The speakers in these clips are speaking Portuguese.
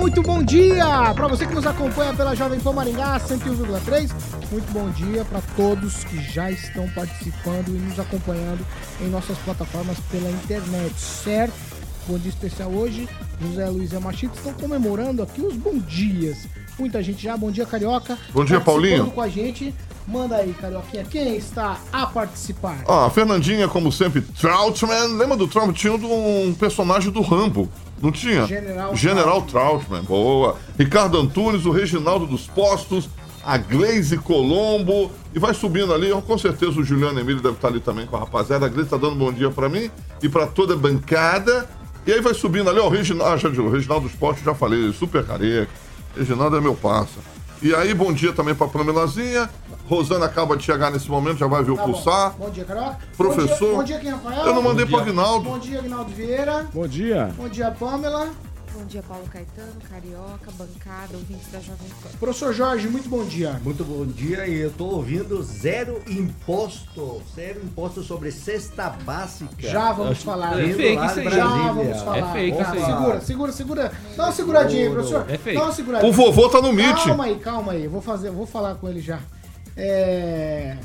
Muito bom dia para você que nos acompanha pela Jovem Pan Maringá 101,3. Muito bom dia para todos que já estão participando e nos acompanhando em nossas plataformas pela internet, certo? Bom dia especial hoje. José Luiz e Machito estão comemorando aqui os bom dias. Muita gente já. Bom dia, Carioca. Bom dia, Paulinho. com a gente. Manda aí, Carioquinha. Quem está a participar? Ó, a Fernandinha, como sempre, Troutman. Lembra do Troutman? Tinha um personagem do Rambo. Não tinha? General General Troutman. Boa. Ricardo Antunes, o Reginaldo dos Postos, a Gleise Colombo. E vai subindo ali, com certeza o Juliano Emílio deve estar ali também com a rapaziada. A Gleise tá dando bom dia pra mim e pra toda a bancada. E aí vai subindo ali, ó, o Reginaldo, ah, já, o Reginaldo dos Postos, já falei, super careca. Reginaldo é meu parça. E aí, bom dia também pra Pamelazinha. Rosana acaba de chegar nesse momento, já vai ver o Tá bom. pulsar. Bom dia, Carioca. Professor. Bom dia, bom dia quem, Rafael? Eu não mandei Bom pro dia. Aguinaldo. Bom dia, Aguinaldo Vieira. Bom dia. Bom dia, Pamela. Bom dia, Paulo Caetano, Carioca, bancada, ouvintes da Jovem Pan. Professor Jorge, muito bom dia. Muito bom dia e eu tô ouvindo zero imposto, zero imposto sobre cesta básica. Já vamos falar. Vindo fake isso aí. Já vamos falar. É fake isso aí. Segura, segura, segura. Dá uma seguradinha aí, professor. É fake. Dá uma seguradinha. O vovô tá no Meet. Calma aí, calma aí. Vou fazer, vou falar com ele já. É...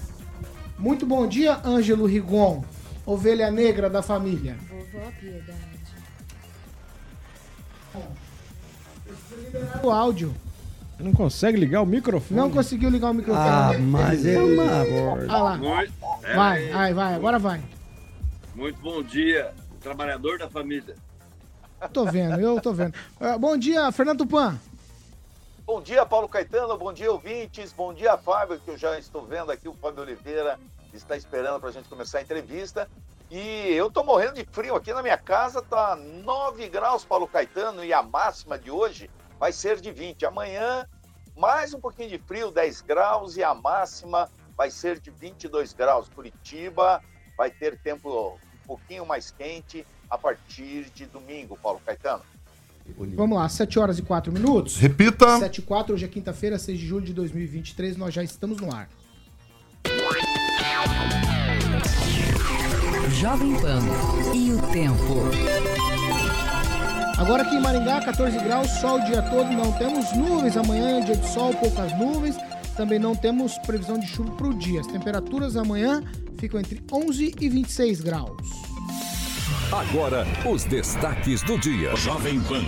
Muito bom dia, Ângelo Rigon, ovelha negra da família. Vovó Piedade. O áudio. Não consegue ligar o microfone? Não conseguiu ligar o microfone. Ah, mas ele. Ah lá. É, Vai, vai, vai. Agora vai. muito bom dia, trabalhador da família. Tô vendo, eu tô vendo. Ah, bom dia, Fernando Tupan. Bom dia, Paulo Caetano. Bom dia, ouvintes. Bom dia, Fábio, que eu já estou vendo aqui. O Fábio Oliveira está esperando para a gente começar a entrevista. E eu tô morrendo de frio aqui na minha casa. Tá 9 graus, Paulo Caetano, e a máxima de hoje vai ser de 20. Amanhã, mais um pouquinho de frio, 10 graus, e a máxima vai ser de 22 graus. Curitiba vai ter tempo um pouquinho mais quente a partir de domingo, Paulo Caetano. Vamos lá, 7 horas e 4 minutos. Repita. 7 e 4, hoje é quinta-feira, 6 de julho de 2023, nós já estamos no ar. Jovem Pan e o tempo. Agora aqui em Maringá, 14 graus, sol o dia todo, não temos nuvens. Amanhã é dia de sol, poucas nuvens. Também não temos previsão de chuva para o dia. As temperaturas amanhã ficam entre 11 e 26 graus. Agora, os destaques do dia. Jovem Pan.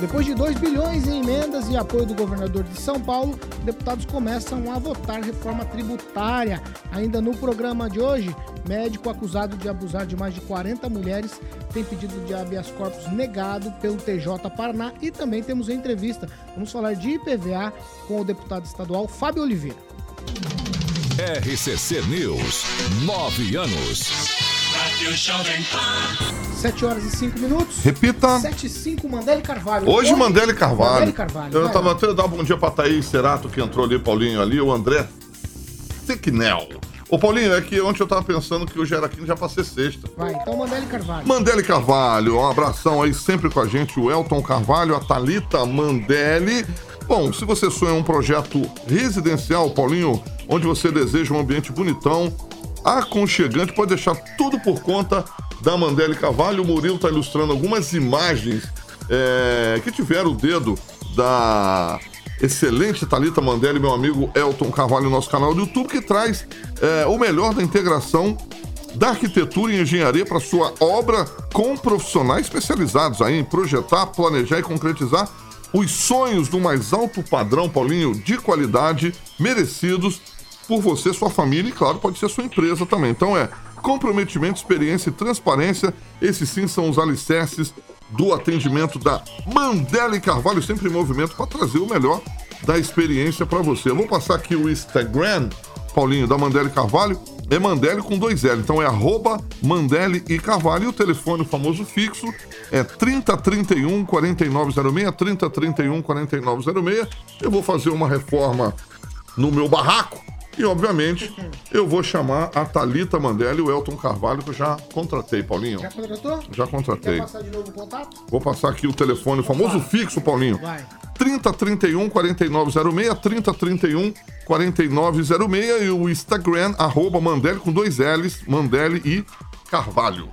Depois de 2 bilhões em emendas e apoio do governador de São Paulo, deputados começam a votar reforma tributária. Ainda no programa de hoje, médico acusado de abusar de mais de 40 mulheres tem pedido de habeas corpus negado pelo TJ Paraná e também temos entrevista. Vamos falar de IPVA com o deputado estadual Fábio Oliveira. RCC News. Nove anos. 7 horas e 5 minutos. Repita. 7 e 5, Mandele Carvalho. Hoje, Mandele Carvalho. Mandele Carvalho. Eu vai tava até dar um bom dia pra Thaís Cerato, que entrou ali, Paulinho, ali, o André Ticknell. Ô, Paulinho, é que ontem eu tava pensando que hoje era quinta já pra ser sexta. Vai, então Mandele Carvalho. Mandele Carvalho, um abração aí sempre com a gente, o Elton Carvalho, a Thalita Mandele. Bom, se você sonha um projeto residencial, Paulinho, onde você deseja um ambiente bonitão, aconchegante, pode deixar tudo por conta da Mandele Carvalho. O Murilo está ilustrando algumas imagens é, que tiveram o dedo da excelente Thalita Mandele, meu amigo Elton Carvalho, no nosso canal do YouTube, que traz é, o melhor da integração da arquitetura e engenharia para sua obra com profissionais especializados aí em projetar, planejar e concretizar os sonhos do mais alto padrão, Paulinho, de qualidade, merecidos por você, sua família e, claro, pode ser sua empresa também. Então é comprometimento, experiência e transparência. Esses sim são os alicerces do atendimento da Mandela Carvalho, sempre em movimento para trazer o melhor da experiência para você. Eu vou passar aqui o Instagram, Paulinho, da Mandela Carvalho. é Mandelli com dois L. Então é arroba Mandelli e Carvalho. E o telefone, o famoso fixo, é 3031 4906, 3031 4906. Eu vou fazer uma reforma no meu barraco. E, obviamente, eu vou chamar a Thalita Mandelli e o Elton Carvalho, que eu já contratei, Paulinho. Já contratou? Já contratei. Quer passar de novo o contato? Vou passar aqui o telefone, o famoso fixo, Paulinho. Vai. 3031 4906, 3031 4906 e o Instagram, arroba Mandelli com dois L's, Mandelli e Carvalho.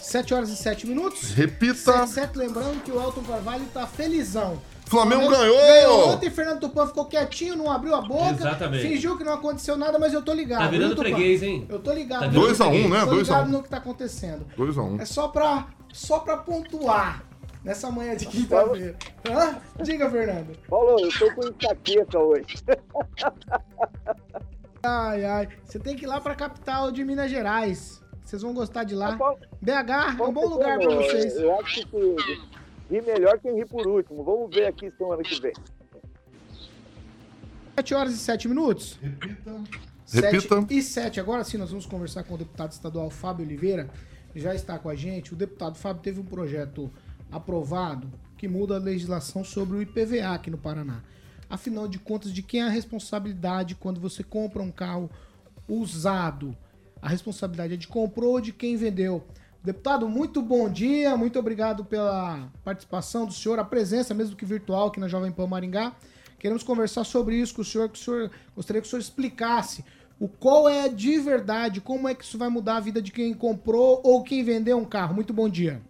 7 horas e 7 minutos. Repita. 7, 7, lembrando que o Elton Carvalho tá felizão. Flamengo Flamengo ganhou! Ontem Fernando Tupan ficou quietinho, não abriu a boca. Exatamente. Fingiu que não aconteceu nada, mas eu tô ligado. Tá virando freguês, hein? Eu tô ligado. Tá virando 2 a 1 freguês. né? Tô 2 a ligado 1 no que tá acontecendo. 2 a 1 É só pra, só pra pontuar nessa manhã de quinta-feira. Hã? Diga, Fernando. Paulo, eu tô com enxaqueca hoje. Ai, ai. Você tem que ir lá pra capital de Minas Gerais. Vocês vão gostar de lá. BH é um bom lugar pra vocês. Eu acho que ri melhor quem ri por último. Vamos ver aqui semana que vem. 7 horas e 7 minutos. Repita. 7 e 7. Agora sim, nós vamos conversar com o deputado estadual Fábio Oliveira. Já está com a gente. O deputado Fábio teve um projeto aprovado que muda a legislação sobre o IPVA aqui no Paraná. Afinal de contas, de quem é a responsabilidade quando você compra um carro usado? A responsabilidade é de comprou ou de quem vendeu? Deputado, muito bom dia, muito obrigado pela participação do senhor, a presença, mesmo que virtual, aqui na Jovem Pan Maringá. Queremos conversar sobre isso com o senhor, que o senhor gostaria que o senhor explicasse o qual é de verdade, como é que isso vai mudar a vida de quem comprou ou quem vendeu um carro. Muito bom dia.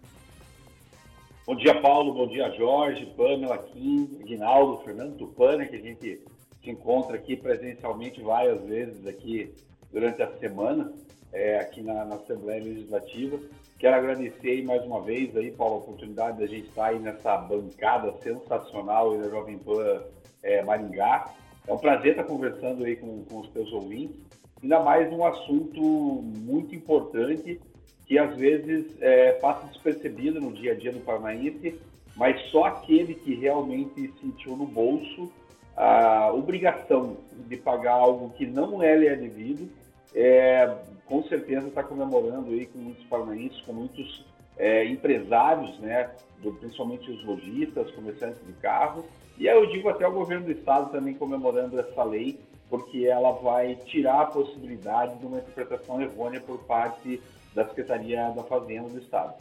Bom dia, Paulo. Bom dia, Jorge, Pamela, Kim, Guinaldo, Fernando Tupana, que a gente se encontra aqui presencialmente várias vezes aqui durante a semana, é, aqui na, na, Assembleia Legislativa. Quero agradecer mais uma vez aí, Paulo, a oportunidade da gente estar aí nessa bancada sensacional da Jovem Pan é, Maringá. É um prazer estar conversando aí com, com os teus ouvintes, ainda mais um assunto muito importante que às vezes é, passa despercebido no dia a dia do paranaense, mas só aquele que realmente sentiu no bolso a obrigação de pagar algo que não é lhe é devido, é, com certeza está comemorando aí com muitos paranaenses, com muitos é, empresários, né, do, principalmente os lojistas, comerciantes de carro, e aí eu digo até o governo do estado também comemorando essa lei, porque ela vai tirar a possibilidade de uma interpretação errônea por parte da Secretaria da Fazenda do Estado.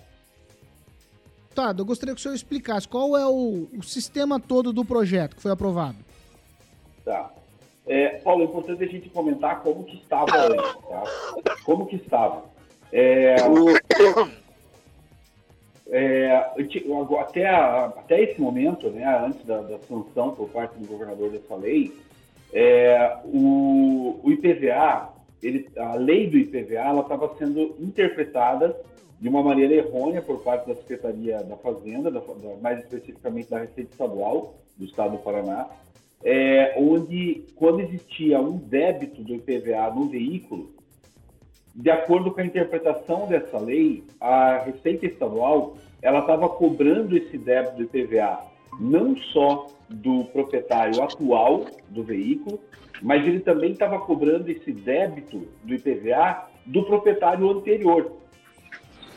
Deputado, eu gostaria que o senhor explicasse qual é o, o sistema todo do projeto que foi aprovado. Tá. É, Paulo, é importante a gente comentar como que estava antes, tá? Como que estava. É, é, até, até esse momento, né, antes da, da, sanção por parte do governador dessa lei, é, o, o, IPVA, ele, a lei do IPVA, estava sendo interpretada de uma maneira errônea por parte da Secretaria da Fazenda, da, da, mais especificamente da Receita Estadual do Estado do Paraná, é, onde quando existia um débito do IPVA no veículo, de acordo com a interpretação dessa lei, a Receita Estadual ela estava cobrando esse débito do IPVA não só do proprietário atual do veículo, mas ele também estava cobrando esse débito do IPVA do proprietário anterior.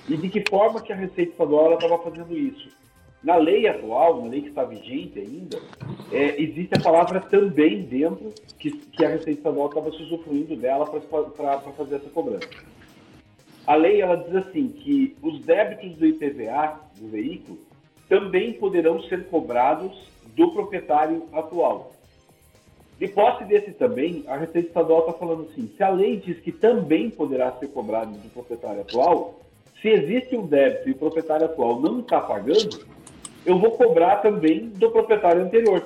E de que forma que a Receita Estadual estava fazendo isso? Na lei atual, na lei que está vigente ainda, é, existe a palavra também dentro, que, que a Receita Estadual estava se usufruindo dela para fazer essa cobrança. A lei ela diz assim que os débitos do IPVA do veículo também poderão ser cobrados do proprietário atual. De posse desse também, a Receita Estadual está falando assim: se a lei diz que também poderá ser cobrado do proprietário atual, se existe um débito e o proprietário atual não está pagando, eu vou cobrar também do proprietário anterior.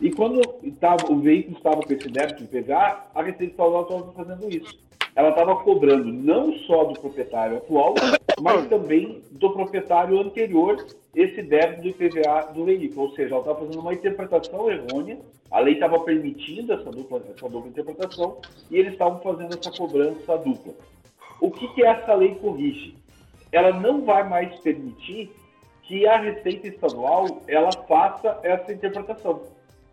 E quando tava, o veículo estava com esse débito de IPVA, a Receita Estadual estava fazendo isso. Ela estava cobrando não só do proprietário atual, mas também do proprietário anterior esse débito do IPVA do veículo. Ou seja, ela estava fazendo uma interpretação errônea, a lei estava permitindo essa dupla, essa dupla interpretação, e eles estavam fazendo essa cobrança dupla. O que, que essa lei corrige? Ela não vai mais permitir que a Receita Estadual ela faça essa interpretação.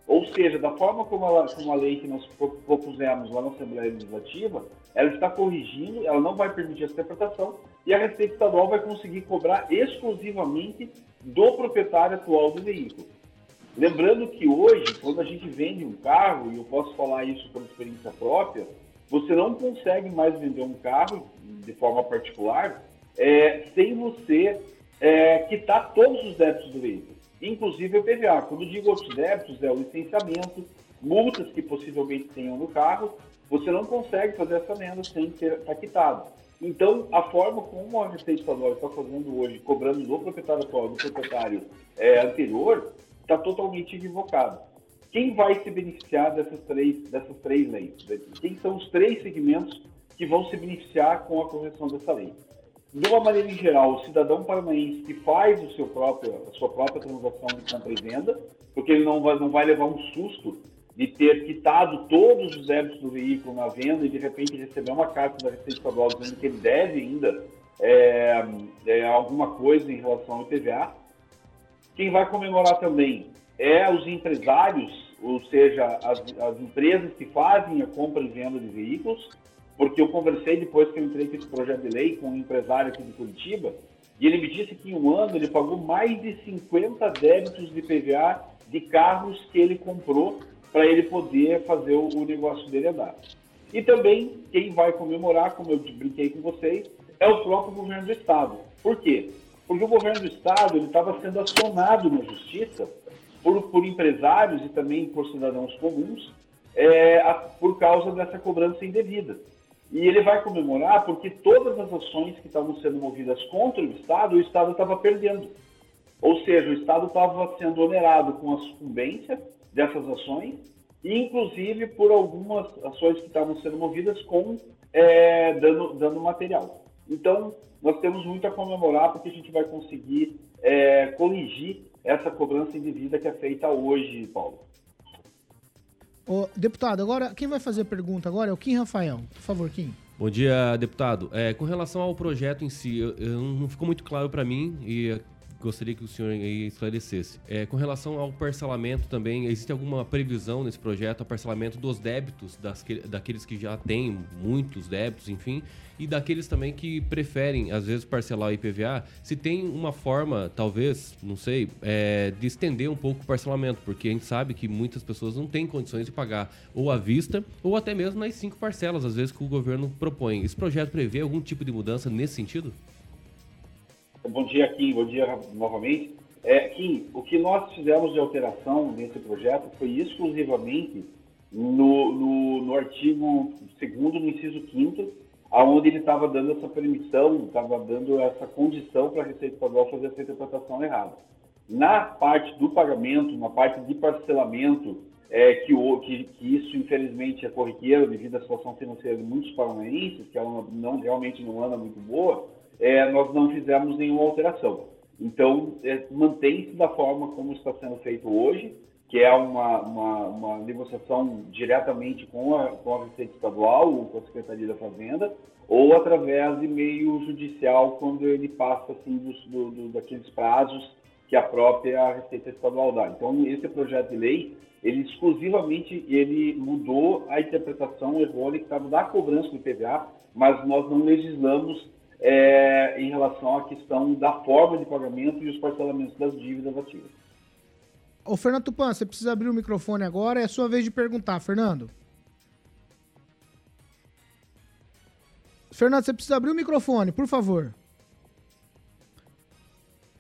Ou seja, da forma como, ela, como a lei que nós pro- propusemos lá na Assembleia Legislativa, ela está corrigindo, ela não vai permitir essa interpretação e a Receita Estadual vai conseguir cobrar exclusivamente do proprietário atual do veículo. Lembrando que hoje, quando a gente vende um carro, e eu posso falar isso por experiência própria, você não consegue mais vender um carro de forma particular é, sem você é, quitar todos os débitos do veículo, inclusive o PVA. Quando eu digo outros débitos, é o licenciamento, multas que possivelmente tenham no carro, você não consegue fazer essa venda sem ter estar quitado. Então, a forma como a Receita Estadual está fazendo hoje, cobrando do proprietário atual do proprietário é, anterior, está totalmente equivocado. Quem vai se beneficiar dessas três, dessas três leis? Quem são os três segmentos que vão se beneficiar com a correção dessa lei? De uma maneira geral, o cidadão paranaense que faz o seu próprio, a sua própria transação de compra e venda, porque ele não vai, não vai levar um susto de ter quitado todos os débitos do veículo na venda e de repente receber uma carta da Receita Estadual dizendo que ele deve ainda é, é, alguma coisa em relação ao IPVA. Quem vai comemorar também é os empresários, ou seja, as, as empresas que fazem a compra e venda de veículos, porque eu conversei depois que eu entrei com esse projeto de lei com um empresário aqui de Curitiba, e ele me disse que em um ano ele pagou mais de 50 débitos de PVA de carros que ele comprou para ele poder fazer o, negócio dele andar. E também, quem vai comemorar, como eu brinquei com vocês, é o próprio governo do Estado. Por quê? Porque o governo do Estado estava sendo acionado na Justiça por, por empresários e também por cidadãos comuns é, a- por causa dessa cobrança indevida. E ele vai comemorar porque todas as ações que estavam sendo movidas contra o Estado, o Estado estava perdendo. Ou seja, o Estado estava sendo onerado com a sucumbência dessas ações, inclusive por algumas ações que estavam sendo movidas com é, dano, dano material. Então, nós temos muito a comemorar porque a gente vai conseguir é, corrigir essa cobrança indevida que é feita hoje, Paulo. Ô, deputado, agora quem vai fazer a pergunta agora é o Kim Rafael. Por favor, Kim. Bom dia, deputado. É, com relação ao projeto em si, eu, eu não ficou muito claro para mim e gostaria que o senhor esclarecesse. É, com relação ao parcelamento também, existe alguma previsão nesse projeto, o parcelamento dos débitos das, que- daqueles que já têm muitos débitos, enfim, e daqueles também que preferem, às vezes, parcelar o IPVA? Se tem uma forma, talvez, não sei, é, de estender um pouco o parcelamento, porque a gente sabe que muitas pessoas não têm condições de pagar ou à vista ou até mesmo nas cinco parcelas, às vezes, que o governo propõe. Esse projeto prevê algum tipo de mudança nesse sentido? Bom dia, Kim. Bom dia novamente. É, Kim, o que nós fizemos de alteração nesse projeto foi exclusivamente no, no, no artigo 2 no inciso 5 aonde ele estava dando essa permissão, estava dando essa condição para a Receita Estadual fazer essa interpretação errada. Na parte do pagamento, na parte de parcelamento, é, que, o, que, que isso infelizmente é corriqueiro devido à situação financeira de muitos paranaenses, que ela não, realmente não anda muito boa, é, nós não fizemos nenhuma alteração. Então, é, mantém-se da forma como está sendo feito hoje, que é uma, uma, uma negociação diretamente com a, com a Receita Estadual ou com a Secretaria da Fazenda, ou através de meio judicial, quando ele passa assim, dos, do, do- daqueles prazos que a própria Receita Estadual dá. Então, esse projeto de lei, ele exclusivamente ele mudou a interpretação errônea que estava da cobrança do IPVA, mas nós não legislamos é, em relação à questão da forma de pagamento e os parcelamentos das dívidas ativas. Ô, Fernando Tupan, você precisa abrir o microfone agora, é a sua vez de perguntar, Fernando. Fernando, você precisa abrir o microfone, por favor.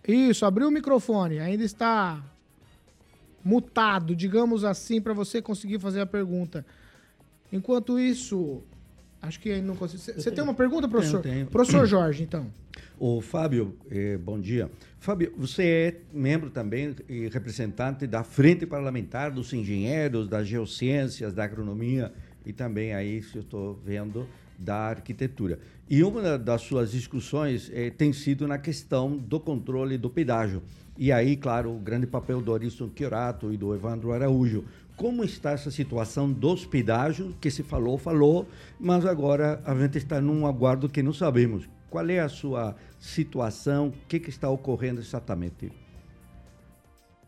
Isso, abriu o microfone, ainda está mutado, digamos assim, para você conseguir fazer a pergunta. Enquanto isso, acho que ainda não consigo. Você- tem uma pergunta, professor? Tenho, tenho. Professor Jorge, então. Ô, Fábio, eh, bom dia. Fábio, você é membro também e representante da Frente Parlamentar dos Engenheiros, das Geociências, da Agronomia e também aí, se eu estou vendo, da Arquitetura. E uma da- das suas discussões eh, tem sido na questão do controle do pedágio. E aí, claro, o grande papel do Ariston Chiorato e do Evandro Araújo. Como está essa situação dos pedágios, que se falou, falou, mas agora a gente está num aguardo que não sabemos. Qual é a sua situação? O que, que está ocorrendo exatamente?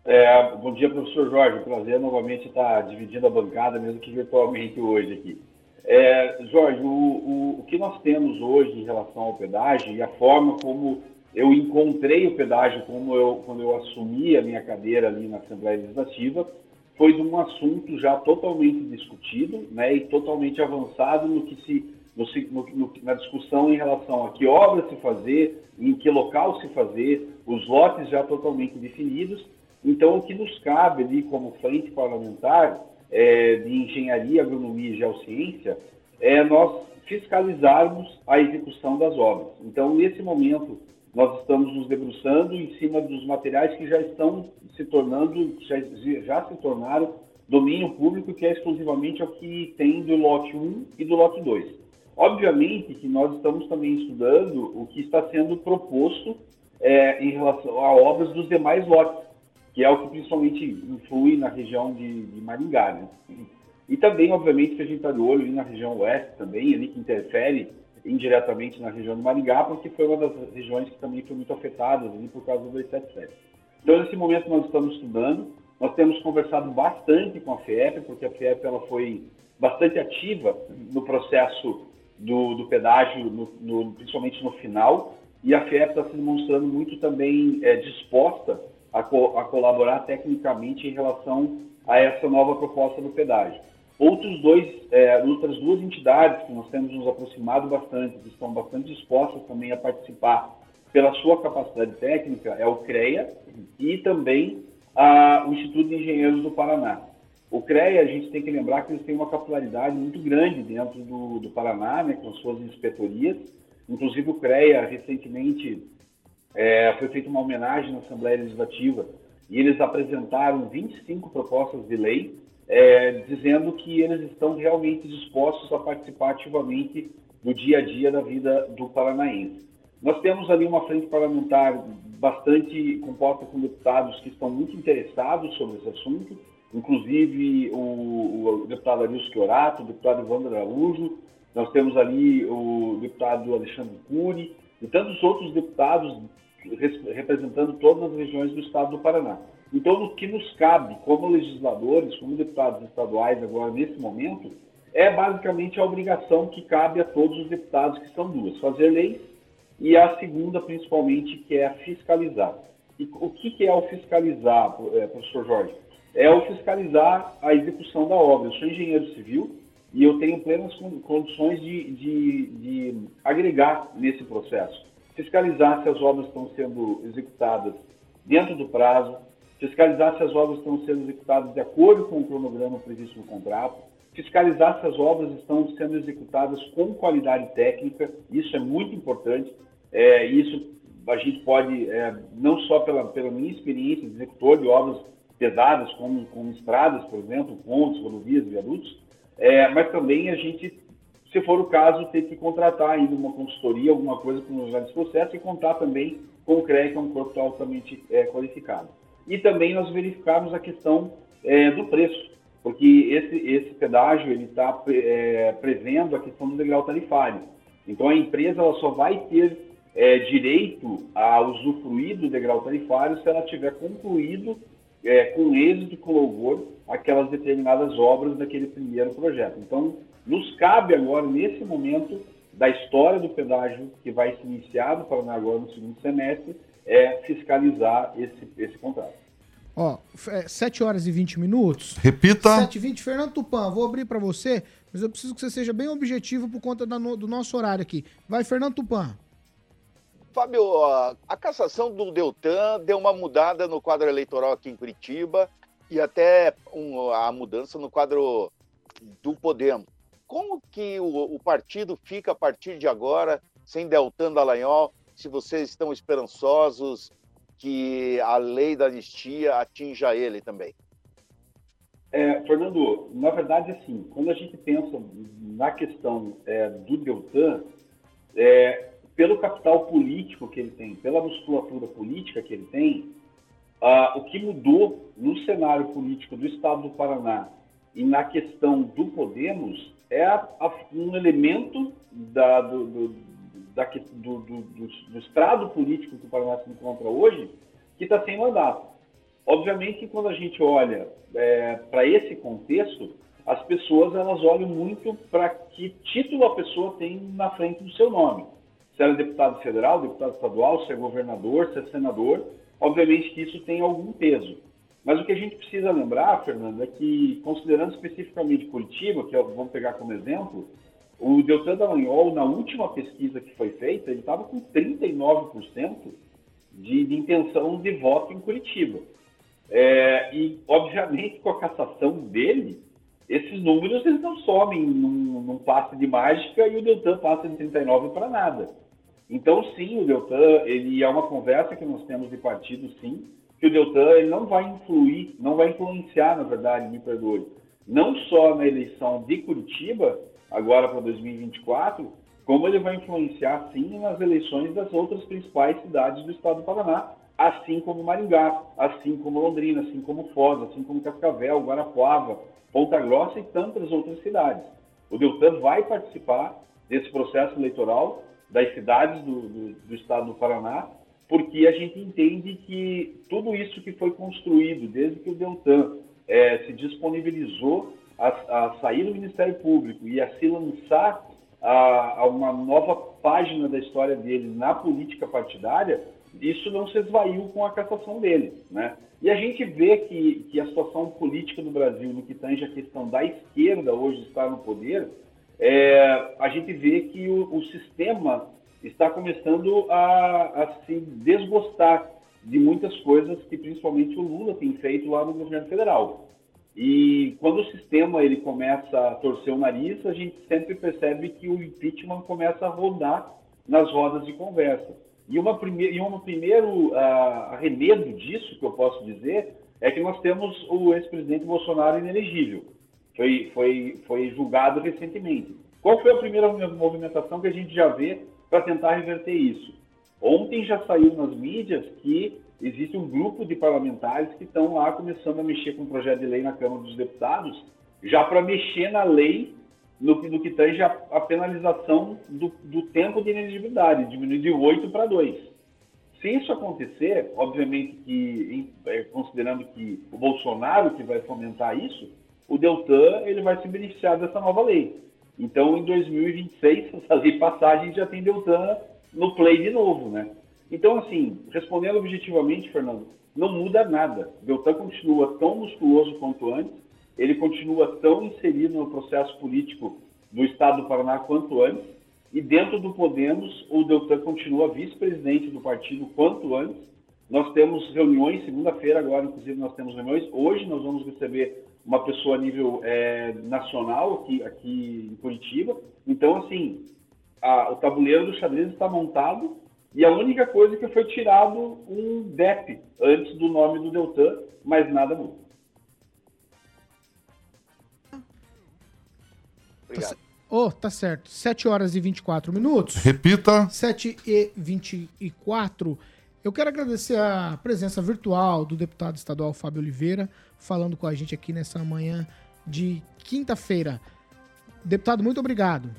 É, bom dia, professor Jorge. Prazer novamente estar dividindo a bancada, mesmo que virtualmente hoje aqui. É, Jorge, o, o, o, que nós temos hoje em relação ao pedágio e a forma como eu encontrei o pedágio como eu, quando eu assumi a minha cadeira ali na Assembleia Legislativa foi de um assunto já totalmente discutido né, e totalmente avançado no que se, no, no, na discussão em relação a que obra se fazer, em que local se fazer, os lotes já totalmente definidos. Então, o que nos cabe ali como frente parlamentar é, de engenharia, agronomia e geociência é nós fiscalizarmos a execução das obras. Então, nesse momento, nós estamos nos debruçando em cima dos materiais que já estão se tornando, já, já se tornaram domínio público, que é exclusivamente o que tem do lote 1 e do lote 2. Obviamente que nós estamos também estudando o que está sendo proposto é, em relação a obras dos demais lotes, que é o que principalmente influi na região de, de Maringá. Né? E também, obviamente, que a gente está de olho ali na região oeste também, ali que interfere indiretamente na região do Maringá, porque foi uma das regiões que também foi muito afetada ali por causa do 277. Então, nesse momento, nós estamos estudando, nós temos conversado bastante com a FIEP, porque a FIEP ela foi bastante ativa no processo do, do pedágio, no, no, principalmente no final, e a FIEP está se demonstrando muito também é, disposta a, co a colaborar tecnicamente em relação a essa nova proposta do pedágio. Outros dois, é, outras duas entidades que nós temos nos aproximado bastante, que estão bastante dispostas também a participar pela sua capacidade técnica, é o CREA e também a, o Instituto de Engenheiros do Paraná. O CREA, a gente tem que lembrar que eles têm uma capilaridade muito grande dentro do, do Paraná, né, com suas inspetorias. Inclusive, o CREA, recentemente, é, foi feita uma homenagem na Assembleia Legislativa e eles apresentaram 25 propostas de lei é, dizendo que eles estão realmente dispostos a participar ativamente do dia a dia da vida do paranaense. Nós temos ali uma frente parlamentar bastante composta com deputados que estão muito interessados sobre esse assunto, inclusive o, o deputado Arilson Chiorato, o deputado Evandro Araújo, nós temos ali o deputado Alexandre Cury e tantos outros deputados representando todas as regiões do estado do Paraná. Então, o que nos cabe como legisladores, como deputados estaduais agora nesse momento, é basicamente a obrigação que cabe a todos os deputados, que são duas, fazer leis e a segunda, principalmente, que é fiscalizar. E o que é o fiscalizar, é, professor Jorge? É o fiscalizar a execução da obra. Eu sou engenheiro civil e eu tenho plenas condições de, de, de agregar nesse processo. Fiscalizar se as obras estão sendo executadas dentro do prazo, fiscalizar se as obras estão sendo executadas de acordo com o cronograma previsto no contrato, fiscalizar se as obras estão sendo executadas com qualidade técnica, isso é muito importante, é, isso a gente pode, é, não só pela, pela minha experiência de executor de obras pesadas, como, como estradas, por exemplo, pontes, rodovias, viadutos, é, mas também a gente, se for o caso, ter que contratar ainda uma consultoria, alguma coisa para nos esse processo e contar também com o CREA, que é um corpo altamente é, qualificado e também nós verificarmos a questão é, do preço, porque esse, esse pedágio ele está é, prevendo a questão do degrau tarifário. Então a empresa ela só vai ter é, direito a usufruir do degrau tarifário se ela tiver concluído é, com êxito e com louvor aquelas determinadas obras daquele primeiro projeto. Então nos cabe agora nesse momento da história do pedágio que vai se iniciar no agora no segundo semestre é fiscalizar esse, esse contrato. Ó, é 7 horas e 20 minutos. Repita. 7 e 20. Fernando Tupan, vou abrir para você, mas eu preciso que você seja bem objetivo por conta da, do nosso horário aqui. Vai, Fernando Tupan. Fábio, a cassação do Deltan deu uma mudada no quadro eleitoral aqui em Curitiba e até um, a mudança no quadro do Podemos. Como que o, o partido fica a partir de agora sem Deltan Dallagnol? Se vocês estão esperançosos que a lei da anistia atinja ele também. É, Fernando, na verdade, assim, quando a gente pensa na questão é, do Deltan, é, pelo capital político que ele tem, pela musculatura política que ele tem, ah, o que mudou no cenário político do Estado do Paraná e na questão do Podemos é a, a, um elemento da, do, do, daqui, do, do, do, do, estrado político que o Paraná se encontra hoje, que está sem mandato. Obviamente que quando a gente olha é, para esse contexto, as pessoas elas olham muito para que título a pessoa tem na frente do seu nome. Se ela é deputado federal, deputado estadual, se é governador, se é senador, obviamente que isso tem algum peso. Mas o que a gente precisa lembrar, Fernando, é que, considerando especificamente Curitiba, que eu vou pegar como exemplo, o Deltan Dallagnol, na última pesquisa que foi feita, ele estava com 39% de, de intenção de voto em Curitiba. É, e, obviamente, com a cassação dele, esses números eles não somem num, num passe de mágica e o Deltan passa de 39 para nada. Então, sim, o Deltan, ele é uma conversa que nós temos de partido, sim, que o Deltan ele não vai influir, não vai influenciar, na verdade, me perdoe, não só na eleição de Curitiba, agora para 2024, como ele vai influenciar, sim, nas eleições das outras principais cidades do estado do Paraná, assim como Maringá, assim como Londrina, assim como Foz, assim como Cascavel, Guarapuava, Ponta Grossa e tantas outras cidades. O Deltan vai participar desse processo eleitoral das cidades do, do, do estado do Paraná, porque a gente entende que tudo isso que foi construído desde que o Deltan é, se disponibilizou a, a, sair do Ministério Público e a se lançar a, a, uma nova página da história dele na política partidária, isso não se esvaiu com a cassação dele, né? E a gente vê que, que a situação política do Brasil, no que tange a questão da esquerda hoje estar no poder, é, a gente vê que o, o sistema está começando a, a, se desgostar de muitas coisas que principalmente o Lula tem feito lá no governo federal. E quando o sistema ele começa a torcer o nariz, a gente sempre percebe que o impeachment começa a rodar nas rodas de conversa. E, uma prime e um primeiro uh, arremedo disso, que eu posso dizer, é que nós temos o ex-presidente Bolsonaro inelegível. Foi, foi, foi julgado recentemente. Qual foi a primeira movimentação que a gente já vê para tentar reverter isso? Ontem já saiu nas mídias que existe um grupo de parlamentares que estão lá começando a mexer com um projeto de lei na Câmara dos Deputados, já para mexer na lei no, no que tange a, a penalização do, do, tempo de inelegibilidade, diminuir de 8 para 2. Se isso acontecer, obviamente que, é, considerando que o Bolsonaro que vai fomentar isso, o Deltan ele vai se beneficiar dessa nova lei. Então, em 2026, se a lei passar, a gente já tem Deltan no play de novo, né? Então, assim, respondendo objetivamente, Fernando, não muda nada. Deltan continua tão musculoso quanto antes, ele continua tão inserido no processo político do Estado do Paraná quanto antes, e dentro do Podemos, o Deltan continua vice-presidente do partido quanto antes. Nós temos reuniões, segunda-feira agora, inclusive, nós temos reuniões. Hoje nós vamos receber uma pessoa a nível é, nacional aqui, aqui em Curitiba. Então, assim, a, o tabuleiro do xadrez está montado e a única coisa é que foi tirado um DEP antes do nome do Deltan, mas nada muda. Obrigado. Oh, tá certo. 7 horas e 24 minutos. Repita. 7 e 24. Eu quero agradecer a presença virtual do deputado estadual Fábio Oliveira, falando com a gente aqui nessa manhã de quinta-feira. Deputado, muito obrigado.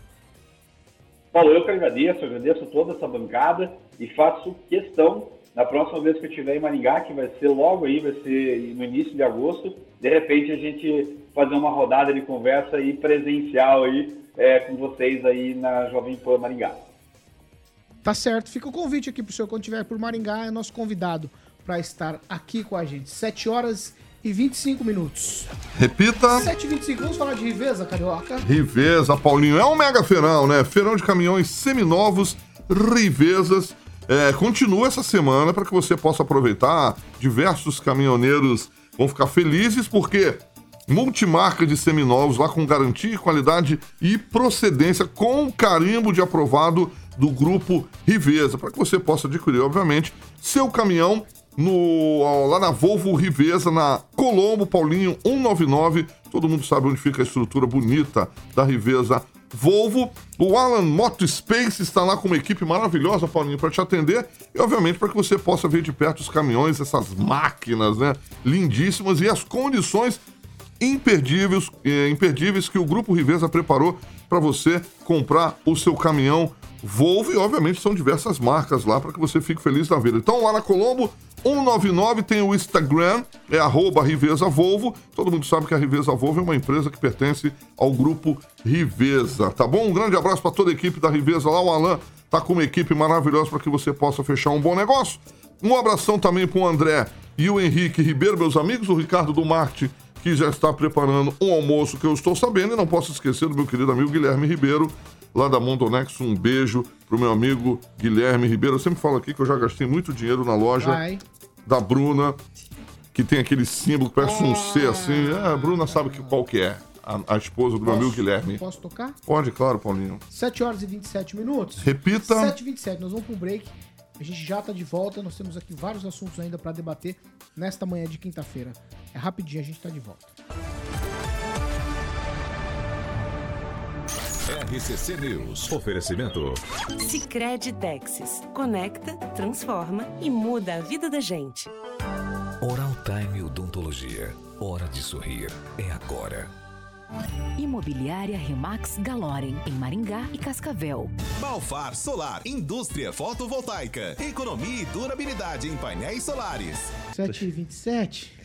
Paulo, eu que agradeço, agradeço toda essa bancada e faço questão, na próxima vez que eu estiver em Maringá, que vai ser logo aí, vai ser no início de agosto, de repente a gente fazer uma rodada de conversa aí presencial aí é, com vocês aí na Jovem Pan Maringá. Tá certo. Fica o convite aqui pro senhor quando estiver por Maringá, é nosso convidado para estar aqui com a gente. 7 horas e 25 minutos. Repita. 7h25, vamos falar de Riveza, Carioca? Riveza, Paulinho. É um mega feirão, né? Feirão de caminhões seminovos, Rivezas. É, continua essa semana para que você possa aproveitar. Diversos caminhoneiros vão ficar felizes porque multimarca de seminovos lá com garantia, qualidade e procedência com carimbo de aprovado do grupo Riveza, para que você possa adquirir, obviamente, seu caminhão no, lá na Volvo Riveza, na Colombo Paulinho 199. Todo mundo sabe onde fica a estrutura bonita da Riveza Volvo. O Alan Moto Space está lá com uma equipe maravilhosa, Paulinho, para te atender e, obviamente, para que você possa ver de perto os caminhões, essas máquinas, né? Lindíssimas e as condições imperdíveis, eh, imperdíveis que o Grupo Riveza preparou para você comprar o seu caminhão Volvo e, obviamente, são diversas marcas lá para que você fique feliz da vida. Então, lá na Colombo, 199 tem o Instagram, é arroba Riveza Volvo. Todo mundo sabe que a Riveza Volvo é uma empresa que pertence ao grupo Riveza, tá bom? Um grande abraço para toda a equipe da Riveza lá. O Alan tá com uma equipe maravilhosa para que você possa fechar um bom negócio. Um abração também para o André e o Henrique Ribeiro, meus amigos, o Ricardo do Marte, que já está preparando um almoço que eu estou sabendo. E não posso esquecer do meu querido amigo Guilherme Ribeiro, lá da Mondonex. Um beijo pro meu amigo Guilherme Ribeiro. Eu sempre falo aqui que eu já gastei muito dinheiro na loja Vai. Da Bruna, que tem aquele símbolo que parece um C assim. É, a Bruna sabe que, qual que é. A, a esposa do meu amigo Guilherme. Posso tocar? Pode, claro, Paulinho. 7 horas e 27 minutos. Repita. 7 e 27 nós vamos pro break. A gente já tá de volta. Nós temos aqui vários assuntos ainda para debater nesta manhã de quinta-feira. É rapidinho, a gente tá de volta. RCC News. Oferecimento. Sicredi Texas. Conecta, transforma e muda a vida da gente. Oral Time Odontologia. Hora de sorrir. É agora. Imobiliária Remax Galorem, em Maringá e Cascavel. Balfar Solar, indústria fotovoltaica, economia e durabilidade em painéis solares. 7 e 27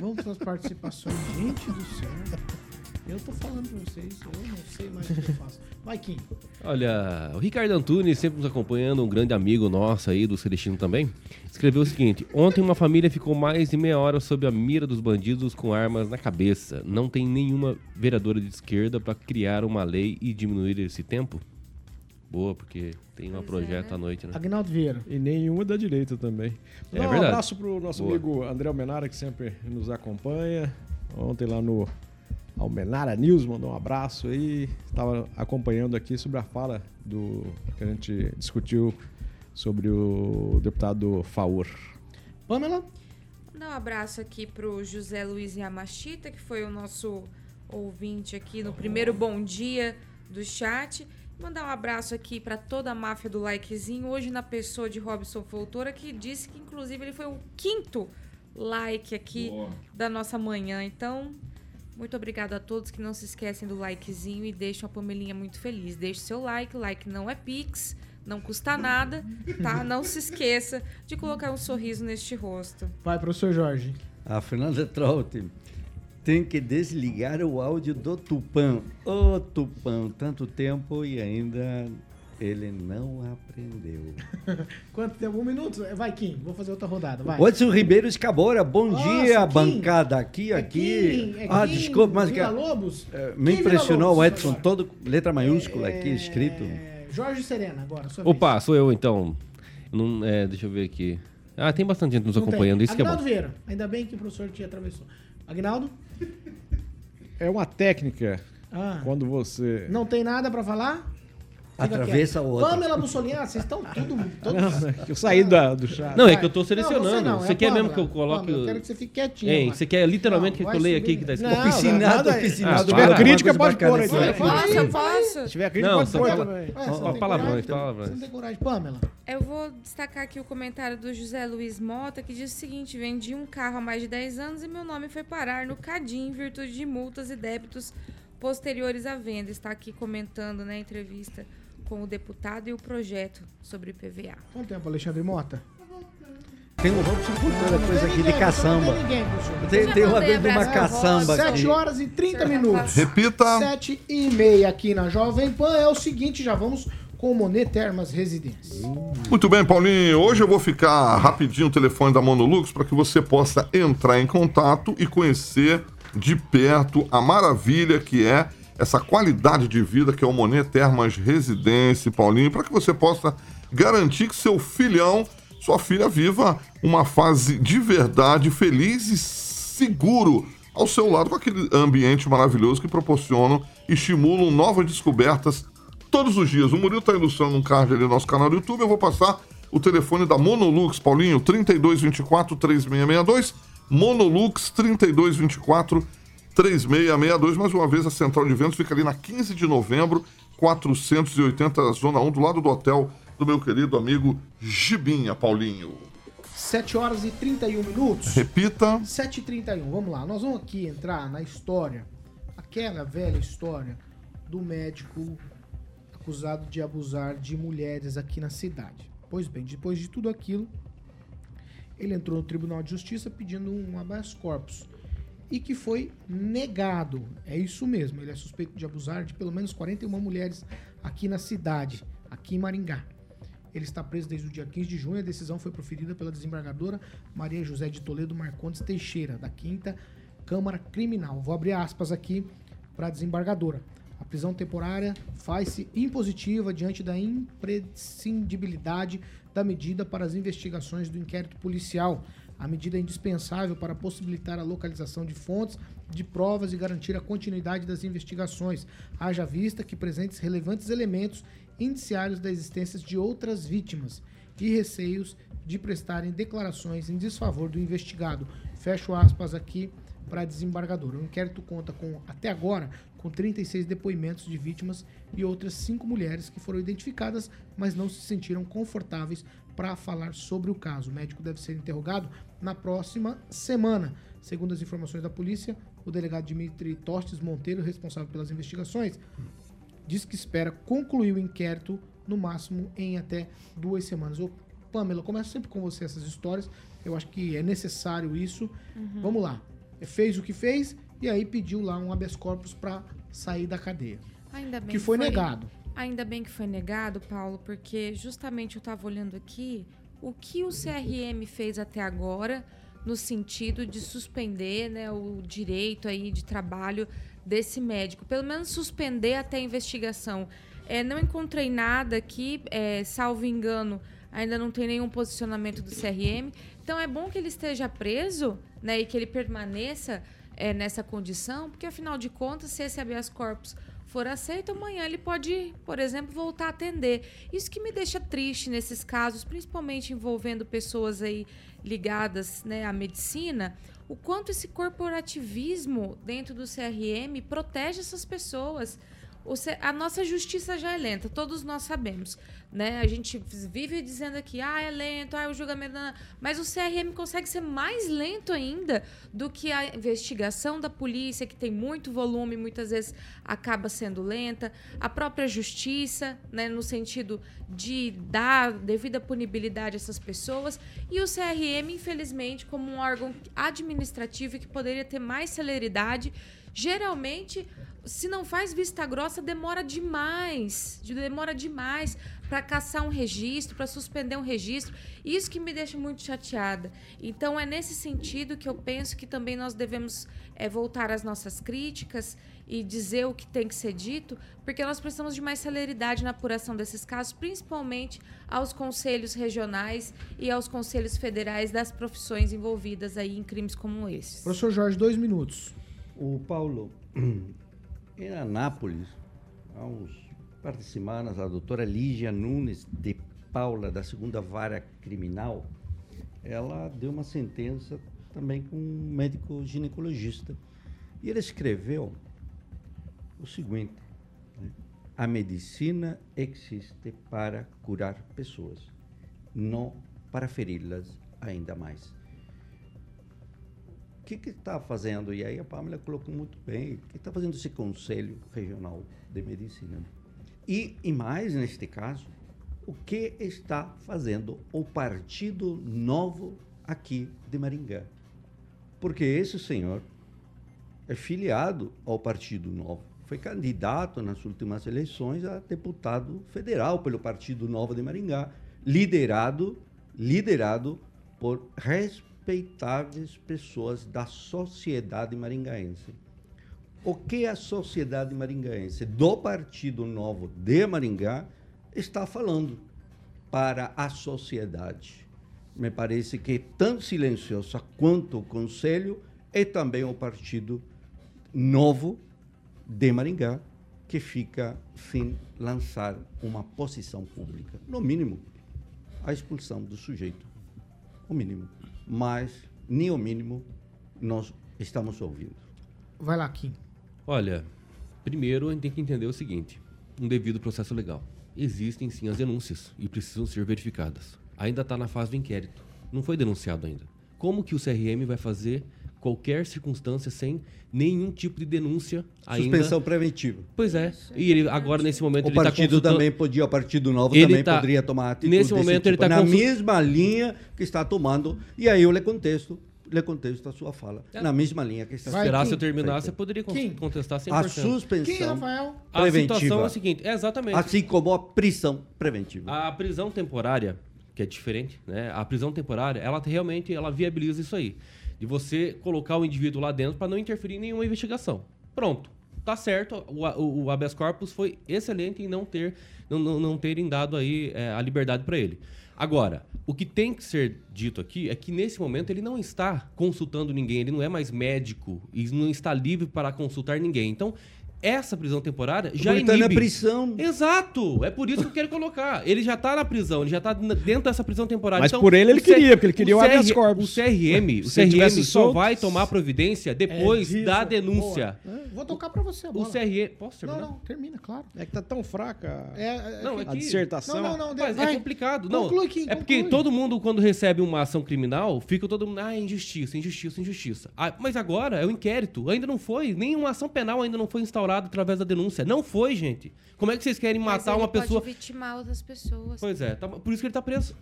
Vamos para as participações. Gente do céu. Eu tô falando pra vocês, eu não sei mais o que eu faço. Vai, Kim. Olha, o Ricardo Antunes, sempre nos acompanhando, um grande amigo nosso aí, do Celestino também, escreveu o seguinte: Ontem uma família ficou mais de meia hora sob a mira dos bandidos com armas na cabeça. Não tem nenhuma vereadora de esquerda para criar uma lei e diminuir esse tempo? Boa, porque tem um projeto à noite, né? Agnaldo Vieira. E nenhuma da direita também. É Dá um verdade. abraço pro nosso Boa. amigo André Almenara, que sempre nos acompanha. Ontem lá no Almenara News, mandou um abraço aí. Estava acompanhando aqui sobre a fala do que a gente discutiu sobre o deputado Faur. Pamela? Mandar um abraço aqui pro José Luiz Yamashita, que foi o nosso ouvinte aqui no primeiro bom dia do chat. Mandar um abraço aqui para toda a máfia do likezinho, hoje na pessoa de Robson Foltora, que disse que inclusive ele foi o quinto like aqui da nossa manhã. Então, muito obrigado a todos que não se esquecem do likezinho e deixam a Pamelinha muito feliz. Deixe seu like, like não é pix, não custa nada, tá? Não se esqueça de colocar um sorriso neste rosto. Vai, professor Jorge. A Fernanda Trout tem que desligar o áudio do Tupã. Ô Tupã, tanto tempo e ainda ele não aprendeu. Quanto tempo? Um minuto? Vai, Kim. Vou fazer outra rodada. Vai. Odson Ribeiro Escabora, bom Nossa, dia, Kim. bancada aqui, aqui. Kim, é ah, Kim desculpa, mas Vila Lobos? Kim me Vila impressionou o Edson, agora. todo letra maiúscula aqui escrito. É, Jorge Serena, agora. Sua Opa, sou eu então. Não, é, deixa eu ver aqui. Ah, tem bastante gente nos vez. Tem. acompanhando, isso que é Agnaldo bom. Vieira. Ainda bem que o professor te atravessou. Agnaldo? É uma técnica Ah. quando você. Não tem nada pra falar? Atravessa o outro. Pamela Mussolini, ah, vocês estão tudo... todos- Não, é que eu saí da- do chat. Não, é que eu tô selecionando. Não, não, você é quer mesmo Pamela. que eu coloque. Pamela, o- eu quero que você fique quietinho. Hein, você quer literalmente Não, que eu leia aqui que tá escrito? Não, Oficinado, oficinado. Se tiver crítica, pode pôr aí. eu posso? Se tiver crítica, Não, pode pôr também. Você palavrões, coragem? palavrões. Você não tem coragem, Pamela? Eu vou destacar aqui o comentário do José Luiz Mota, que diz o seguinte: vendi um carro há mais de 10 anos e meu nome foi parar no Cadim em virtude de multas e débitos posteriores à venda. Está aqui comentando na entrevista com o deputado e o projeto sobre IPVA. Quanto tempo, Alexandre Mota? Tem um Não, Cultura, não coisa aqui de ninguém, caçamba. Não tem ninguém, professor. Tem, tem uma vez de uma caçamba aqui. 7 horas e 30 Senhor minutos. Repita. 7 e meia aqui na Jovem Pan. É o seguinte, já vamos com o Monet Termas Residência. Muito bem, Paulinho. Hoje eu vou ficar rapidinho o telefone da Monolux para que você possa entrar em contato e conhecer de perto a maravilha que é essa qualidade de vida que é o Monet Termas Residência, Paulinho, para que você possa garantir que seu filhão, sua filha viva uma fase de verdade feliz e seguro ao seu lado com aquele ambiente maravilhoso que proporcionam e estimulam novas descobertas todos os dias. O Murilo está ilustrando um card ali no nosso canal do YouTube. Eu vou passar o telefone da Monolux, Paulinho, 3224-3662. Monolux 3224-3662. Mais uma vez, a central de vendas fica ali na 15 de novembro, 480, Zona 1, do lado do hotel do meu querido amigo Gibinha, Paulinho. 7 horas e 31 minutos. Repita. 7 e 31 vamos lá. Nós vamos aqui entrar na história, aquela velha história do médico acusado de abusar de mulheres aqui na cidade. Pois bem, depois de tudo aquilo, Ele entrou no Tribunal de Justiça pedindo um habeas corpus e que foi negado. É isso mesmo, ele é suspeito de abusar de pelo menos 41 mulheres aqui na cidade, aqui em Maringá. Ele está preso desde o dia 15 de junho. A decisão foi proferida pela desembargadora Maria José de Toledo Marcondes Teixeira, da 5 Câmara Criminal. Vou abrir aspas aqui para a desembargadora. A prisão temporária faz-se impositiva diante da imprescindibilidade da medida para as investigações do inquérito policial. A medida é indispensável para possibilitar a localização de fontes de provas e garantir a continuidade das investigações, haja vista que presentes relevantes elementos indiciários da existência de outras vítimas e receios de prestarem declarações em desfavor do investigado. Fecho aspas aqui para a desembargadora. O inquérito conta com, até agora, com 36 depoimentos de vítimas e outras cinco mulheres que foram identificadas, mas não se sentiram confortáveis para falar sobre o caso. O médico deve ser interrogado na próxima semana. Segundo as informações da polícia, o delegado Dimitri Tostes Monteiro, responsável pelas investigações, diz que espera concluir o inquérito no máximo em até duas semanas. Ô, Pamela, começo sempre com você essas histórias. Eu acho que é necessário isso. Uhum. Vamos lá. Fez o que fez e aí pediu lá um habeas corpus para sair da cadeia. Ainda bem que foi, negado. Ainda bem que foi negado, Paulo, porque justamente eu estava olhando aqui o que o CRM fez até agora no sentido de suspender né, o direito aí de trabalho desse médico, pelo menos suspender até a investigação. É, não encontrei nada aqui, é, salvo engano, ainda não tem nenhum posicionamento do CRM. Então é bom que ele esteja preso né, e que ele permaneça é, nessa condição, porque afinal de contas, se esse habeas corpus for aceito, amanhã ele pode, por exemplo, voltar a atender. Isso que me deixa triste nesses casos, principalmente envolvendo pessoas aí ligadas né, à medicina, o quanto esse corporativismo dentro do CRM protege essas pessoas. A nossa justiça já é lenta, todos nós sabemos. Né? A gente vive dizendo aqui, ah, é lento, ah, o julgamento. Mas o CRM consegue ser mais lento ainda do que a investigação da polícia, que tem muito volume, muitas vezes acaba sendo lenta. A própria justiça, né, no sentido de dar devida punibilidade a essas pessoas. E o CRM, infelizmente, como um órgão administrativo que poderia ter mais celeridade, geralmente se não faz vista grossa, demora demais. Demora demais para caçar um registro, para suspender um registro. Isso que me deixa muito chateada. Então, é nesse sentido que eu penso que também nós devemos é, voltar às nossas críticas e dizer o que tem que ser dito, porque nós precisamos de mais celeridade na apuração desses casos, principalmente aos conselhos regionais e aos conselhos federais das profissões envolvidas aí em crimes como esses. Professor Jorge, dois minutos. O Paulo, em Anápolis, há uns par de semanas, a doutora Lígia Nunes de Paula, da segunda vara criminal, ela deu uma sentença também com um médico ginecologista. E ele escreveu o seguinte: né? a medicina existe para curar pessoas, não para feri-las ainda mais que que está fazendo? E aí a Pamela colocou muito bem, o que está fazendo esse Conselho Regional de Medicina? E, e mais neste caso, o que está fazendo o Partido Novo aqui de Maringá? Porque esse senhor é filiado ao Partido Novo. Foi candidato nas últimas eleições a deputado federal pelo Partido Novo de Maringá, liderado, liderado por respeitáveis pessoas da sociedade maringaense. O que a sociedade maringaense do Partido Novo de Maringá está falando para a sociedade? Me parece que tão silenciosa quanto o Conselho e também o Partido Novo de Maringá, que fica sem lançar uma posição pública. No mínimo, a expulsão do sujeito. O mínimo mas nem o mínimo nós estamos ouvindo. Vai lá, Kim. Olha, primeiro a gente tem que entender o seguinte: um devido processo legal. Existem sim as denúncias e precisam ser verificadas. Ainda está na fase do inquérito. Não foi denunciado ainda. Como que o CRM vai fazer qualquer circunstância sem nenhum tipo de denúncia ainda. Suspensão preventiva. Pois é. E ele agora nesse momento O ele tá partido consultando- também podia, o Partido Novo Ele também tá- poderia tomar atitude Nesse desse momento ele tipo, está na mesma linha que está tomando. E aí eu lhe contesto, lhe contesto a sua fala. É. Na mesma linha que está Esperar se eu terminar, você poderia Kim. contestar 100%. A suspensão Quem, Rafael? A preventiva. situação é a seguinte, é exatamente. Assim como a prisão preventiva. A prisão temporária, que é diferente, né? A prisão temporária, ela realmente ela viabiliza isso aí. De você colocar o indivíduo lá dentro para não interferir em nenhuma investigação. Pronto. Tá certo. O, o, o habeas corpus foi excelente em não ter não, não, não terem dado aí é, a liberdade para ele. Agora, o que tem que ser dito aqui é que nesse momento ele não está consultando ninguém, ele não é mais médico e não está livre para consultar ninguém. Então, essa prisão temporária já Ele tá na inibe. prisão. Exato! É por isso que eu quero colocar. Ele já está na prisão, ele já está dentro dessa prisão temporária. Mas Então, por ele ele o C- queria, porque ele queria o habeas CR corpus. O CRM, o CRM só solto- vai tomar providência depois É, da denúncia. Boa. Vou tocar pra você a O. CRM. Posso Não, terminar? não, termina, claro. É que tá tão fraca É, é, Não, é a que- dissertação. Não, não, não. Mas vai. é complicado. Não, Conclui, Kim, é porque conclui. todo mundo, quando recebe uma ação criminal, fica todo mundo, ah, injustiça, injustiça, injustiça. Ah, mas agora é o inquérito. Ainda não foi. Nenhuma ação penal ainda não foi instaurada através da denúncia. Não foi, gente. Como é que vocês querem Mas matar ele uma pessoa. pode vitimar outras pessoas. Pois é, tá- por isso que ele tá preso.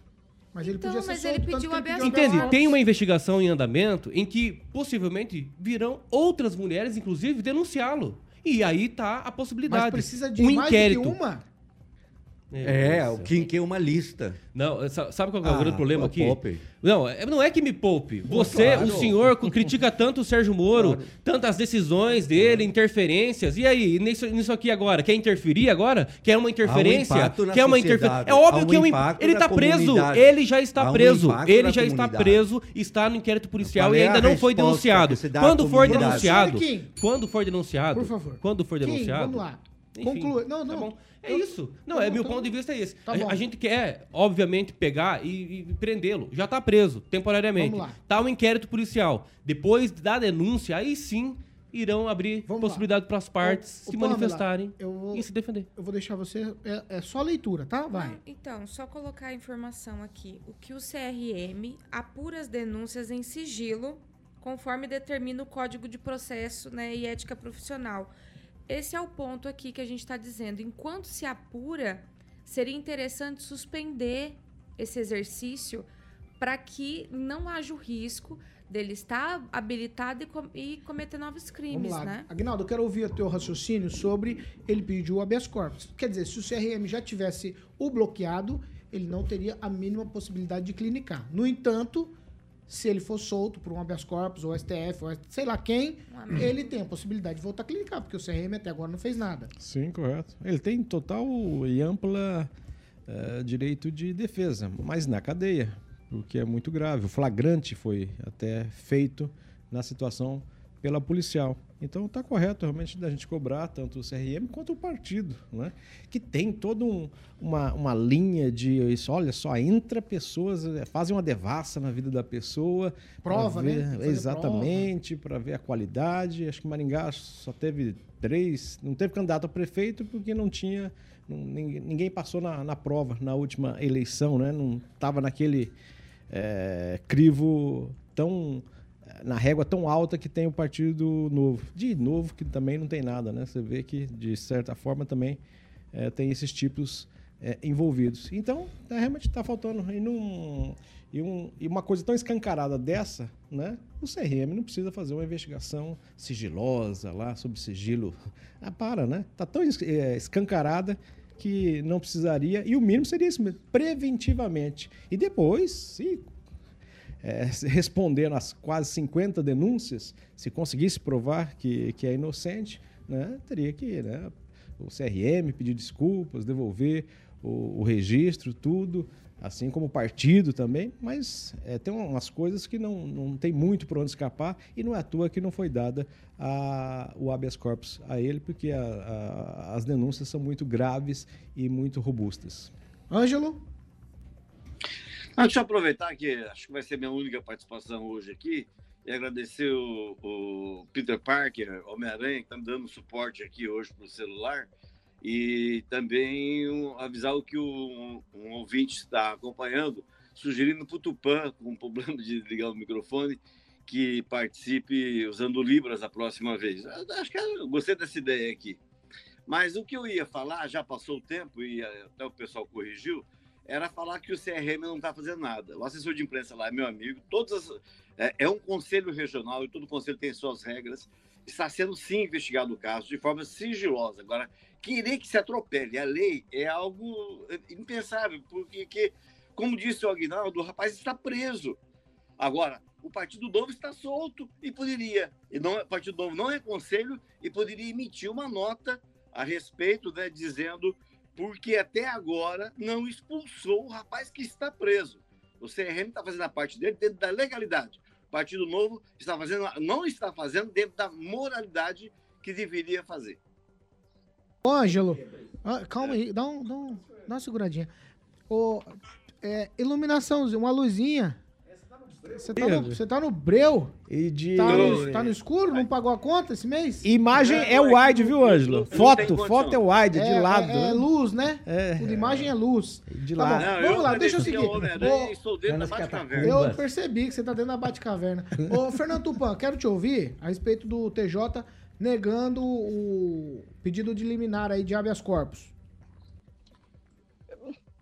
Mas ele Então, podia ser mas solto, ele tanto pediu que ele habeas pediu. Entende? Tem uma investigação em andamento em que possivelmente virão outras mulheres, inclusive, denunciá-lo. E aí tá a possibilidade. Mas precisa de um mais do que uma? É, o Kim quer uma lista. Não, sa- sabe qual que é o Ah, grande problema aqui? poupe. Não, é- não é que me poupe. Você, claro. o senhor, critica tanto o Sérgio Moro, tantas decisões dele, interferências. E aí, nisso, nisso aqui agora? Quer interferir agora? Quer uma interferência? impacto na Quer uma interferência? É óbvio Há um que é um impacto Ele na tá preso. Ele já está Há um preso. Ele já está preso, está no inquérito policial e é a ainda não foi denunciado. que Quando for denunciado, quando for denunciado, Por favor. quando for Kim, denunciado, vamos lá. Enfim, Conclui. Não, tá não. bom. É Eu- isso. Não, Tá é bom, meu tá ponto bom. de vista é esse. Tá a, a gente quer, obviamente, pegar e, e prendê-lo. Já tá preso, temporariamente. Vamos lá. Tá um inquérito policial. Depois da denúncia, aí sim irão abrir Vamos possibilidade para as partes Ô, se Pamela, manifestarem eu vou- e se defender. Eu vou deixar você. É, é só leitura, tá? Vai. Não, então, só colocar a informação aqui. O que o CRM apura as denúncias em sigilo, conforme determina o Código de Processo né, e Ética Profissional. Esse é o ponto aqui que a gente está dizendo. Enquanto se apura, seria interessante suspender esse exercício para que não haja o risco dele estar habilitado e, com- e cometer novos crimes, Vamos lá. né? Agnaldo, eu quero ouvir o teu raciocínio sobre ele pedir o habeas corpus. Quer dizer, se o CRM já tivesse o bloqueado, ele não teria a mínima possibilidade de clinicar. No entanto, se ele for solto por um habeas corpus, ou STF, ou sei lá quem, ele tem a possibilidade de voltar a clinicar, porque o CRM até agora não fez nada. Sim, correto. Ele tem total e ampla eh, direito de defesa, mas na cadeia, o que é muito grave. O flagrante foi até feito na situação pela policial. Então está correto realmente da gente cobrar tanto o CRM quanto o partido, né? que tem toda um- uma, uma linha de isso. Olha só, entra pessoas, eh, fazem uma devassa na vida da pessoa. Prova, né? ver- fazer Exatamente, para ver a qualidade. Acho que Maringá só teve três, não teve candidato a prefeito porque não tinha, ninguém, passou na, na prova na última eleição, né? Não estava naquele eh, crivo tão na régua tão alta que tem o Partido Novo. De novo que também não tem nada, né? Você vê que de certa forma também eh, tem esses tipos eh, envolvidos. Então, tá, realmente está faltando. E, num- e um- e uma coisa tão escancarada dessa, né? O CRM não precisa fazer uma investigação sigilosa lá sobre sigilo. Ah, para, né? Tá tão eh, escancarada que não precisaria. E o mínimo seria isso mesmo, preventivamente. E depois, se é, se respondendo às quase 50 denúncias, se conseguisse provar que, que é inocente, né, teria que né, o CRM pedir desculpas, devolver o, o registro, tudo, assim como o partido também, mas é, tem umas coisas que não, não tem muito por onde escapar e não é à toa que não foi dada a, o habeas corpus a ele, porque a- a- as denúncias são muito graves e muito robustas. Ângelo? Ah, deixa eu aproveitar que acho que vai ser minha única participação hoje aqui e agradecer o, o Peter Parker, Homem-Aranha, que está me dando suporte aqui hoje para o celular. E também um, avisar o que o, um ouvinte está acompanhando, sugerindo para o Tupã, com um problema de ligar o microfone, que participe usando Libras a próxima vez. Acho que eu gostei dessa ideia aqui. Mas o que eu ia falar, já passou o tempo e até o pessoal corrigiu, era falar que o CRM não está fazendo nada. O assessor de imprensa lá é meu amigo, todas as, é, é, um conselho regional e todo conselho tem suas regras. Está sendo sim investigado o caso de forma sigilosa. Agora, querer que se atropele a lei é algo impensável, porque, que, como disse o Aguinaldo, o rapaz está preso. Agora, o Partido Novo está solto e poderia, e não, o Partido Novo não é conselho e poderia emitir uma nota a respeito, né, dizendo porque até agora não expulsou o rapaz que está preso. O CRM está fazendo a parte dele dentro da legalidade. O Partido Novo está fazendo, não está fazendo dentro da moralidade que deveria fazer. Ô, Ângelo, ah, calma aí, dá, um, dá, um, dá uma seguradinha. Ô, é, iluminação, uma luzinha. Você tá, no, você tá no breu? E de... Tá no, tá no escuro? Não pagou a conta esse mês? Imagem é wide, viu, Ângelo? Foto, foto é wide, de É, lado. É, é luz, né? É. Tudo imagem é luz. De Tá bom, Não, vamos eu lá, deixa eu seguir. é Homem-Aranha Ô, e estou dentro da Batcaverna. Eu percebi que você tá dentro da Batcaverna. Ô, Fernando Tupan, quero te ouvir a respeito do TJ negando o pedido de liminar aí de habeas corpus.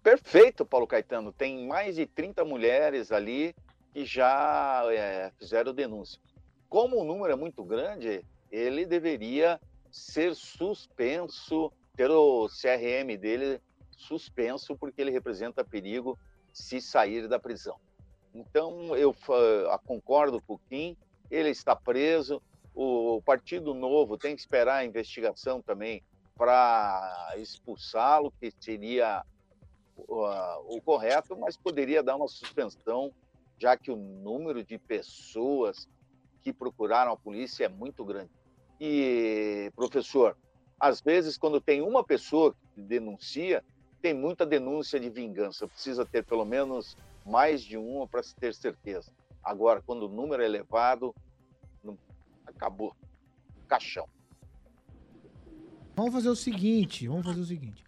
Perfeito, Paulo Caetano. Tem mais de 30 mulheres ali que já é, fizeram denúncia. Como o número é muito grande, ele deveria ser suspenso, ter o CRM dele suspenso, porque ele representa perigo se sair da prisão. Então, eu fa- concordo com o Kim, ele está preso, o Partido Novo tem que esperar a investigação também para expulsá-lo, que seria o, o correto, mas poderia dar uma suspensão, já que o número de pessoas que procuraram a polícia é muito grande. E, professor, às vezes, quando tem uma pessoa que denuncia, tem muita denúncia de vingança. Precisa ter pelo menos mais de uma para se ter certeza. Agora, quando o número é elevado, acabou. Caixão. Vamos fazer o seguinte, vamos fazer o seguinte.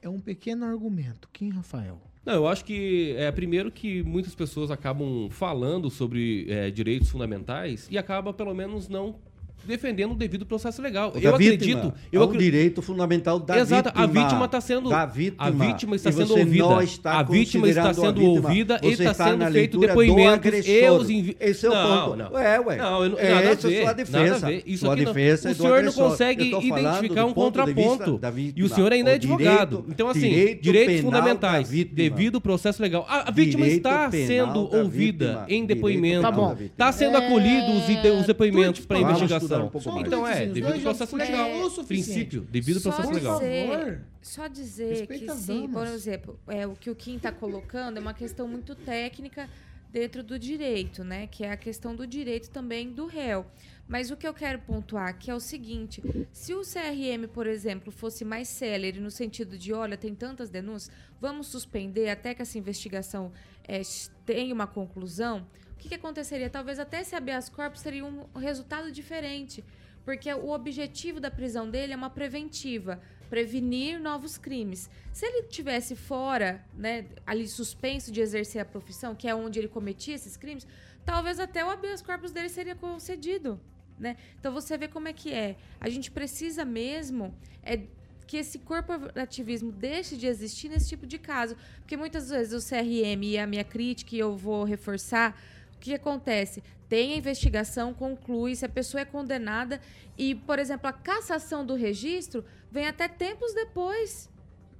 É um pequeno argumento. Kim Rafael? Não, eu acho que é primeiro que muitas pessoas acabam falando sobre é, direitos fundamentais e acaba pelo menos não defendendo o devido processo legal. Da eu vítima. acredito, É eu um acre- direito fundamental da Exato, vítima. a vítima está sendo Da vítima. a vítima está sendo você ouvida. não está a vítima está sendo vítima, ouvida e está está sendo feito depoimentos e os invi... Esse é o não, ponto. Não. Ué, ué. Não, eu, não- É nada a essa a ver, sua defesa. Nada a ver. Isso Sua aqui não- defesa é o senhor agressor. não consegue Eu identificar um contraponto. E o vítima. senhor ainda é advogado. então, assim, direito direitos fundamentais, da vítima. devido processo legal. A, vítima está sendo da ouvida vítima. em depoimento. Tá bom. Está sendo É, acolhido os, os depoimentos para investigação. Estudar um pouco mais. Então é, devido ao processo legal. o suficiente. Princípio, devido ao processo legal. dizer, só dizer Respeita que sim, por exemplo, é, o que o Kim está colocando é uma questão muito técnica dentro do direito, né? Que é a questão do direito também do réu. Mas o que eu quero pontuar aqui é o seguinte: se o CRM, por exemplo, fosse mais célere no sentido de, olha, tem tantas denúncias, vamos suspender até que essa investigação eh, tenha uma conclusão, que, que aconteceria? Talvez até esse habeas corpus seria um resultado diferente. Porque o objetivo da prisão dele é uma preventiva, prevenir novos crimes. Se ele tivesse fora, né, ali suspenso de exercer a profissão, que é onde ele cometia esses crimes, talvez até o habeas corpus dele seria concedido, né? Então você vê como é que é. A gente precisa mesmo é que esse corporativismo deixe de existir nesse tipo de caso, porque muitas vezes o CRM e a minha crítica, e eu vou reforçar, que acontece? Tem a investigação, conclui, se a pessoa é condenada e, por exemplo, a cassação do registro vem até tempos depois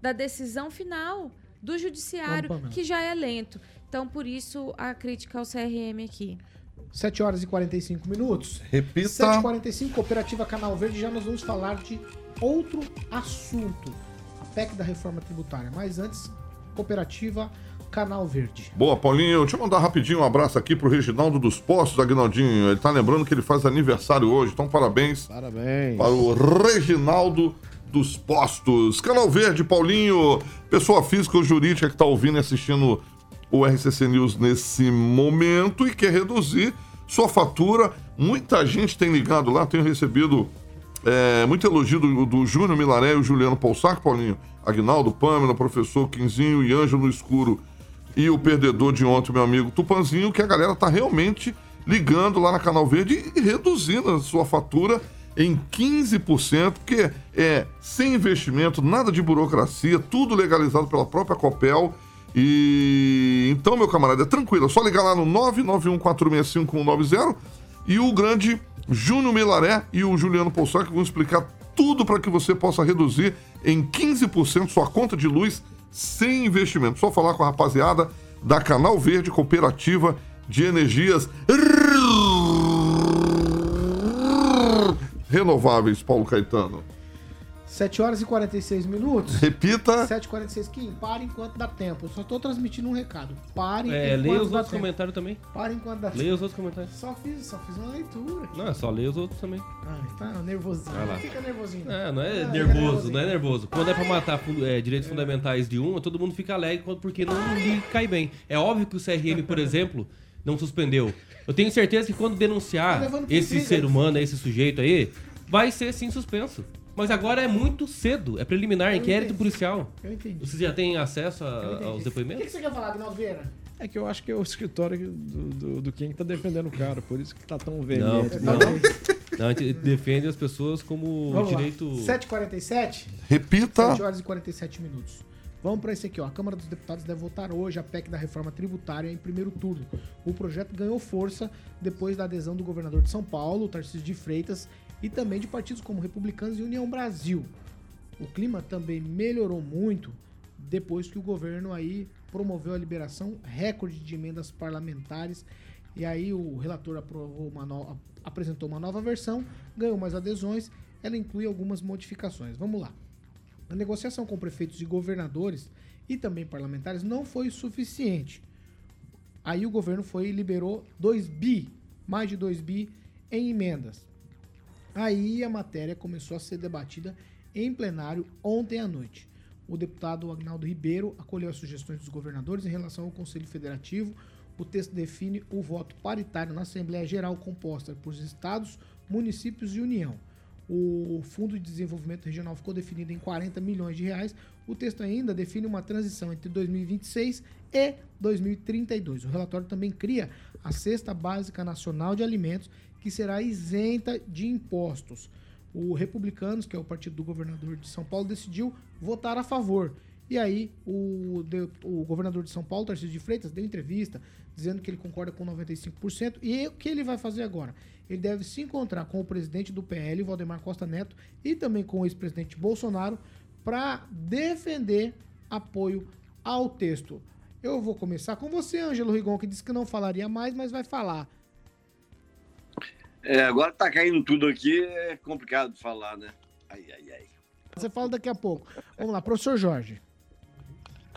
da decisão final do judiciário, Pamela. que já é lento. Então, por isso, a crítica ao CRM aqui. 7 horas e 45 minutos. Repita. 7h45, Cooperativa Canal Verde, já nós vamos falar de outro assunto. A PEC da reforma tributária. Mas antes, Cooperativa Canal Verde. Boa, Paulinho. Deixa eu mandar rapidinho um abraço aqui pro Reginaldo dos Postos, Aguinaldinho. Ele tá lembrando que ele faz aniversário hoje, então parabéns Parabéns. para o Reginaldo dos Postos. Canal Verde, Paulinho, pessoa física ou jurídica que tá ouvindo e assistindo o RCC News nesse momento e quer reduzir sua fatura. Muita gente tem ligado lá, tenho recebido é, muito elogio do, do Júnior Milaré e o Juliano Poussac, Paulinho, Agnaldo, Pâmela, professor Quinzinho e Ângelo no Escuro e o perdedor de ontem, meu amigo Tupanzinho, que a galera tá realmente ligando lá na Canal Verde e reduzindo a sua fatura em 15%, porque é sem investimento, nada de burocracia, tudo legalizado pela própria Copel. E então, meu camarada, é tranquilo, é só ligar lá no 991465190 e o grande Júnior Milaré e o Juliano Poussac vão explicar tudo para que você possa reduzir em 15% sua conta de luz sem investimento. Só falar com a rapaziada da Canal Verde Cooperativa de Energias Renováveis, Paulo Caetano. 7 horas e 46 minutos. Repita. 7 e 46 Kim, para enquanto dá tempo. Eu só tô transmitindo um recado. Pare É, enquanto leia os dá outros comentários também. Para enquanto dá Leia tempo. os outros comentários. Só fiz, só fiz uma leitura. Não, é só ler os outros também. Ai, tá nervosinho. Lá. Fica nervosinho. É, não é Ah, nervoso, não é nervoso. Quando é pra matar é, direitos fundamentais de um, todo mundo fica alegre porque não lhe cai bem. É óbvio que o CRM, por exemplo, não suspendeu. Eu tenho certeza que quando Tá denunciar pro esse ser humano, esse sujeito aí, vai ser sim suspenso. Mas agora é muito cedo, é preliminar, inquérito entendi. policial. Eu entendi. Você já tem acesso a- Eu aos O que, depoimentos? que você quer falar, Agnaldo Vieira? É que eu acho que é o escritório do, do, do quem tá defendendo o cara, por isso que tá tão Não, veemente. não. Não, a gente defende as pessoas como Vamos direito. lá. 7h47? Repita. 7 horas e 47 minutos. Vamos para esse aqui, ó. A Câmara dos Deputados deve votar hoje a PEC da reforma tributária em primeiro turno. O projeto ganhou força depois da adesão do governador de São Paulo, Tarcísio de Freitas, e também de partidos como Republicanos e União Brasil. O clima também melhorou muito depois que o governo aí promoveu a liberação recorde de emendas parlamentares e aí o relator uma no- apresentou uma nova versão, ganhou mais adesões, ela inclui algumas modificações. Vamos lá. A negociação com prefeitos e governadores e também parlamentares não foi suficiente. Aí o governo foi e liberou 2 bi, mais de 2 bi em emendas. Aí a matéria começou a ser debatida em plenário ontem à noite. O deputado Agnaldo Ribeiro acolheu as sugestões dos governadores em relação ao Conselho Federativo. O texto define o voto paritário na Assembleia Geral composta por estados, municípios e União. O Fundo de Desenvolvimento Regional ficou definido em 40 milhões de reais. O texto ainda define uma transição entre 2026 e 2032. O relatório também cria a Cesta Básica Nacional de Alimentos, que será isenta de impostos. O Republicanos, que é o partido do governador de São Paulo, decidiu votar a favor. E aí, o, o governador de São Paulo, Tarcísio de Freitas, deu entrevista dizendo que ele concorda com 95%. E o que ele vai fazer agora? Ele deve se encontrar com o presidente do PL, Valdemar Costa Neto, e também com o ex-presidente Bolsonaro, para defender apoio ao texto. Eu vou começar com você, Ângelo Rigon, que disse que não falaria mais, mas vai falar. É, agora tá caindo tudo aqui, é complicado de falar, né? Ai, ai, ai. Você fala daqui a pouco. Vamos lá, professor Jorge.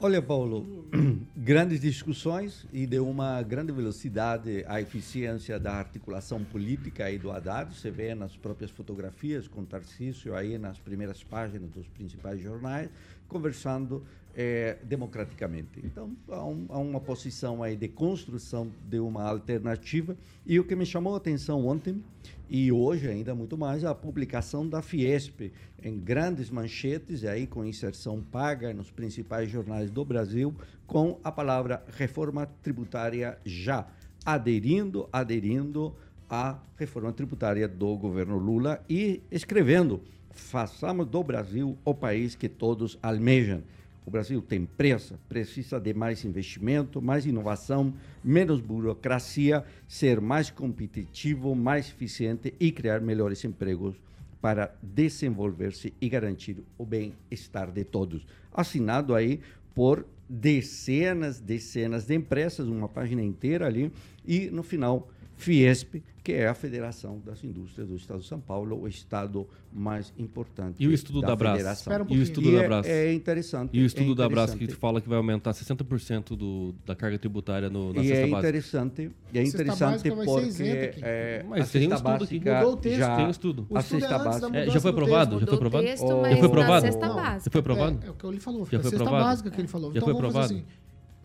Olha, Paulo, grandes discussões e de uma grande velocidade a eficiência da articulação política e do Haddad. Você vê nas próprias fotografias com Tarcísio aí nas primeiras páginas dos principais jornais, conversando eh, democraticamente. Então, há, um- há uma posição aí de construção de uma alternativa. E o que me chamou a atenção ontem e hoje ainda muito mais a publicação da Fiesp em grandes manchetes e aí com inserção paga nos principais jornais do Brasil com a palavra reforma tributária já aderindo aderindo à reforma tributária do governo Lula e escrevendo façamos do Brasil o país que todos almejam o Brasil tem pressa, precisa de mais investimento, mais inovação, menos burocracia, ser mais competitivo, mais eficiente e criar melhores empregos para desenvolver-se e garantir o bem-estar de todos. Assinado aí por dezenas, dezenas de empresas, uma página inteira ali, e no final, Fiesp, que é a Federação das Indústrias do Estado de São Paulo, o estado mais importante E o estudo da, Brás? federação. E o estudo E da é- Brás? É, interessante. E o estudo é da Brás que fala que vai aumentar 60% do, da carga tributária no, na E cesta é básica. interessante, e é A cesta interessante básica vai ser porque isenta aqui. é, Mas a tem um estudo aqui. Mudou o texto. já Tem um estudo. O a estudo cesta é da básica É, já foi do aprovado? Já foi aprovado? Já foi aprovado? Já foi aprovado? É, é o que ele falou. Já a foi cesta aprovado? básica que ele falou. Já então foi aprovado?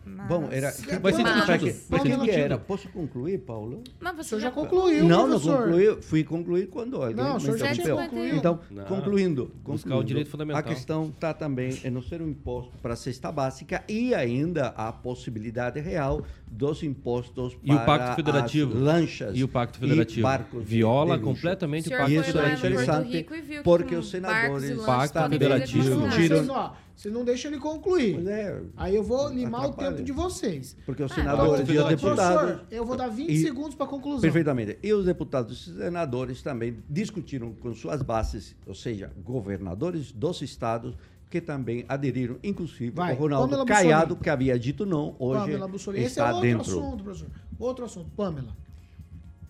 Assim. Bom, era. Ser Para tudo. que- para que que era? Posso concluir, Paulo? Mas você O senhor já concluiu, Não, não professor. concluí. Fui concluir quando alguém Não, o me senhor já interrompeu. concluído. Então, Não. concluindo, Buscar o concluindo, direito fundamental. A questão está também em não ser um imposto para a cesta básica e ainda a possibilidade real dos impostos E o para Pacto Federativo? as lanchas E o Pacto Federativo? barcos Viola de completamente o Pacto Isso é Federativo. Interessante porque os senadores Pacto podem Federativo. Não, discutiram você não deixa ele concluir. Pois é, Aí eu vou limar o Atrapalha. tempo de vocês. porque os Ah, senadores Então, e os professor, deputados eu vou dar 20 E- segundos para conclusão. Perfeitamente. E os deputados e senadores também discutiram com suas bases, ou seja, governadores dos estados, que também aderiram, inclusive Vai, o Ronaldo Pamela Caiado, Bussolini. que havia dito não, hoje Pamela Bussolini. Esse é está outro dentro. assunto, professor. Outro assunto. Pamela.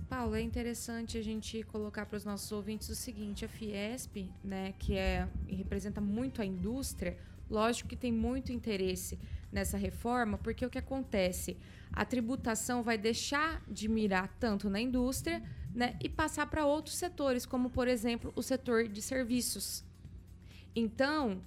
Paulo, é interessante a gente colocar para os nossos ouvintes o seguinte: a Fiesp, né, que é e representa muito a indústria, lógico que tem muito interesse nessa reforma, porque o que acontece? A tributação vai deixar de mirar tanto na indústria, né, e passar para outros setores, como por exemplo o setor de serviços. Então,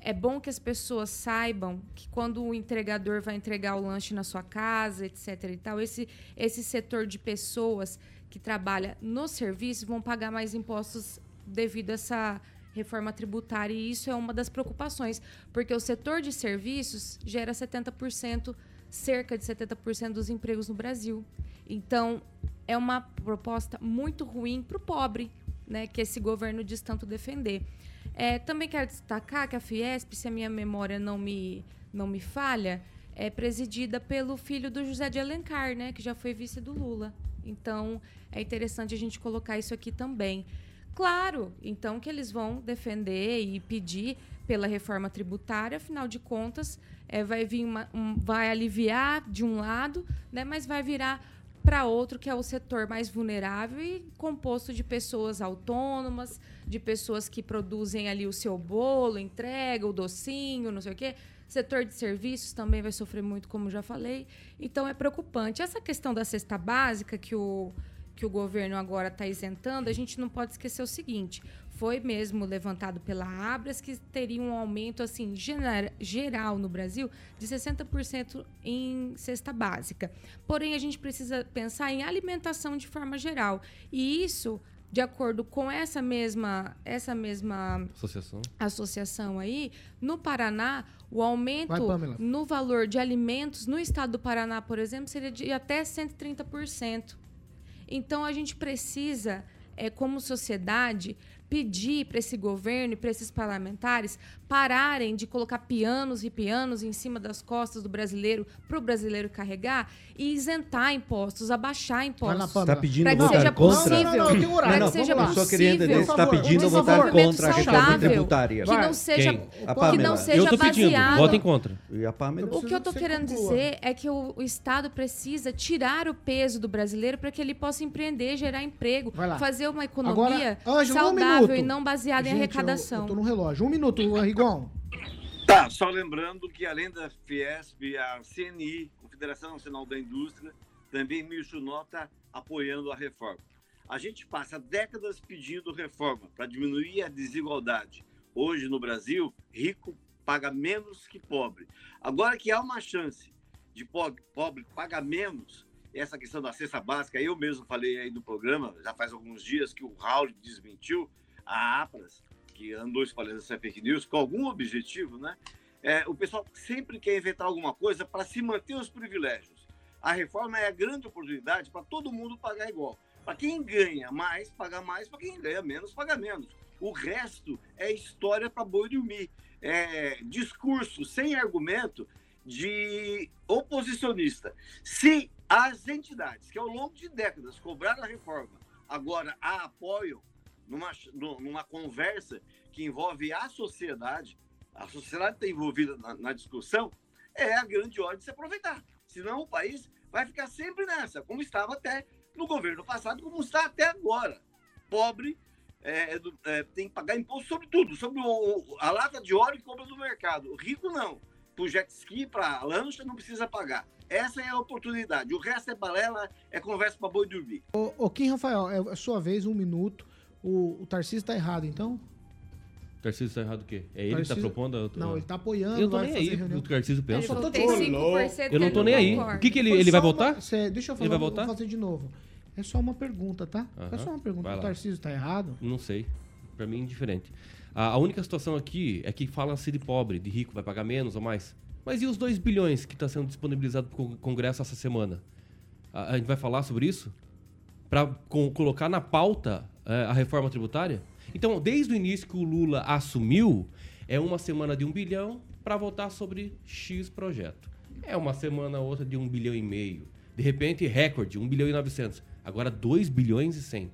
é bom que as pessoas saibam que quando o entregador vai entregar o lanche na sua casa, etc. e tal, esse, esse setor de pessoas que trabalha no serviço vão pagar mais impostos devido a essa reforma tributária. E isso é uma das preocupações, porque o setor de serviços gera 70%, cerca de 70% dos empregos no Brasil. Então, é uma proposta muito ruim para o pobre, né, que esse governo diz tanto defender. É, também quero destacar que a Fiesp, se a minha memória não me, não me falha, é presidida pelo filho do José de Alencar, né, que já foi vice do Lula. Então, é interessante a gente colocar isso aqui também. Claro, então que eles vão defender e pedir pela reforma tributária, afinal de contas, é, vai vir uma, um- vai aliviar de um lado, né, mas vai virar para outro que é o setor mais vulnerável e composto de pessoas autônomas, de pessoas que produzem ali o seu bolo, entrega o docinho, não sei o quê. Setor de serviços também vai sofrer muito, como já falei. Então é preocupante. Essa questão da cesta básica que o que o governo agora está isentando, a gente não pode esquecer o seguinte: foi mesmo levantado pela Abras que teria um aumento assim geral no Brasil de 60% em cesta básica. Porém, a gente precisa pensar em alimentação de forma geral. E isso, de acordo com essa mesma essa mesma Associação. associação aí, no Paraná, o Vai, aumento Pamela. no valor de alimentos no estado do Paraná, por exemplo, seria de até 130%. Então a gente precisa, eh, como sociedade, pedir para esse governo e para esses parlamentares pararem de colocar pianos e pianos em cima das costas do brasileiro para o brasileiro carregar e isentar impostos, abaixar impostos. Está pedindo Para que votar seja contra? possível. Não, não, não, tem horário. Não, que seja vamos lá. Só queria entender, possível. está pedindo um votar desenvolvimento contra a reforma saudável, tributária. Que não seja, que não seja Eu tô pedindo. baseado Votem contra. E a Pamela? o que eu Você querendo conclua. dizer é que o, o Estado precisa tirar o peso do brasileiro para que ele possa empreender, gerar emprego, fazer uma economia Agora, Ângelo, um saudável minuto. e não baseada em arrecadação. Tô no relógio. Um minuto, Rigon. Tá, só lembrando que além da Fiesp, a CNI, Confederação Nacional da Indústria, também emitiu nota apoiando a reforma. A gente passa décadas pedindo reforma para diminuir a desigualdade. Hoje no Brasil, rico paga menos que pobre. Agora que há uma chance de pobre, pobre pagar menos, essa questão da cesta básica, eu mesmo falei aí no programa, já faz alguns dias que o Raul desmentiu, a APRAS, que andou espalhando essa fake news com algum objetivo, né? É, o pessoal sempre quer inventar alguma coisa para se manter os privilégios. A reforma é a grande oportunidade para todo mundo pagar igual. Para quem ganha mais, paga mais, para quem ganha menos, paga menos. O resto é história para boi dormir. É discurso sem argumento de oposicionista. Se as entidades que ao longo de décadas cobraram a reforma agora a apoiam numa, numa conversa que envolve a sociedade, a sociedade está envolvida na, na discussão, é a grande hora de se aproveitar. Senão o país vai ficar sempre nessa, como estava até no governo passado, como está até agora. Pobre é, do- é, tem que pagar imposto sobre tudo, sobre o- a lata de óleo que compra no mercado. O rico não. Para o jet ski, para a lancha, não precisa pagar. Essa é a oportunidade. O resto é balela, é conversa para boi dormir. Ô, ô, Kim Rafael, é a sua vez, um minuto. O, o Tarcísio tá errado, então? Tarcísio está errado o quê? É ele que está propondo? a- Não, ele tá apoiando, Eu tô nem aí reunião. o que o Tarcísio pensa. Eu só tô Tem te- 5% Eu não tô nem aí. O que, que ele, Foi ele vai uma- votar? Cê- deixa eu falar, Ele vai vou votar? fazer de novo. É só uma pergunta, tá? É Aham. só uma pergunta. O. Tarcísio tá errado? Não sei. Pra mim, indiferente. A, a única situação aqui é que fala-se de pobre, de rico, vai pagar menos ou mais. Mas e os 2 bilhões que está sendo disponibilizado para o Congresso essa semana? A, a gente vai falar sobre isso? Para colocar na pauta a reforma tributária? Então, desde o início que o Lula assumiu, é uma semana de um bilhão para votar sobre X projeto. É uma semana outra de um bilhão e meio. De repente, recorde, 1 bilhão e 900. Agora, 2 bilhões e 100.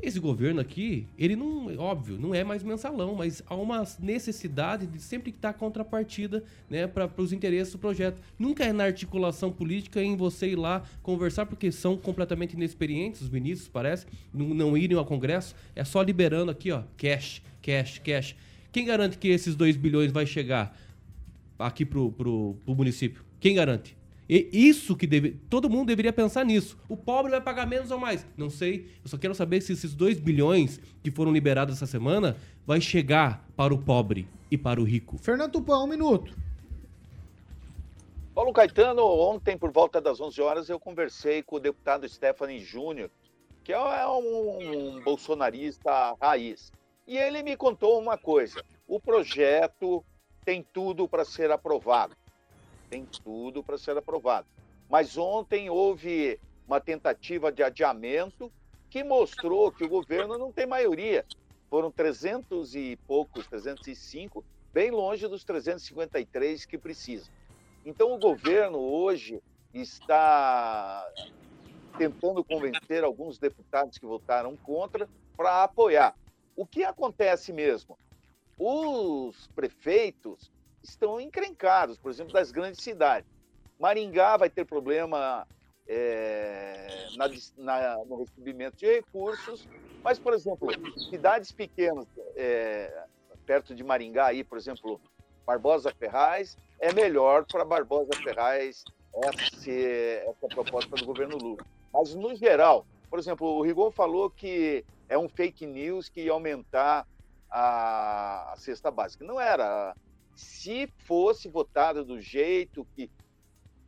Esse governo aqui, ele não, óbvio, não é mais mensalão, mas há uma necessidade de sempre estar contrapartida né, para os interesses do projeto. Nunca é na articulação política em você ir lá conversar, porque são completamente inexperientes, os ministros, parece, não, não irem ao Congresso, é só liberando aqui, ó, cash, cash, cash. Quem garante que esses 2 bilhões vai chegar aqui pro, pro, pro município? Quem garante? E isso que deve, todo mundo deveria pensar nisso. O pobre vai pagar menos ou mais? Não sei. Eu só quero saber se esses 2 bilhões que foram liberados essa semana vai chegar para o pobre e para o rico. Fernando Tupan, um minuto. Paulo Caetano, ontem, por volta das 11 horas, eu conversei com o deputado Stephanie Júnior, que é um, um bolsonarista raiz. E ele me contou uma coisa: o projeto tem tudo para ser aprovado. Tem tudo para ser aprovado. Mas ontem houve uma tentativa de adiamento que mostrou que o governo não tem maioria. Foram 300 e poucos, 305, bem longe dos 353 que precisam. Então, o governo hoje está tentando convencer alguns deputados que votaram contra para apoiar. O que acontece mesmo? Os prefeitos estão encrencados, por exemplo, das grandes cidades. Maringá vai ter problema é, na, na, no recebimento de recursos, mas, por exemplo, cidades pequenas, é, perto de Maringá, aí, por exemplo, Barbosa Ferraz, é melhor para Barbosa Ferraz essa, essa proposta do governo Lula. Mas, no geral, por exemplo, o Rigon falou que é um fake news que ia aumentar a, a cesta básica. Não era. Se fosse votado do jeito que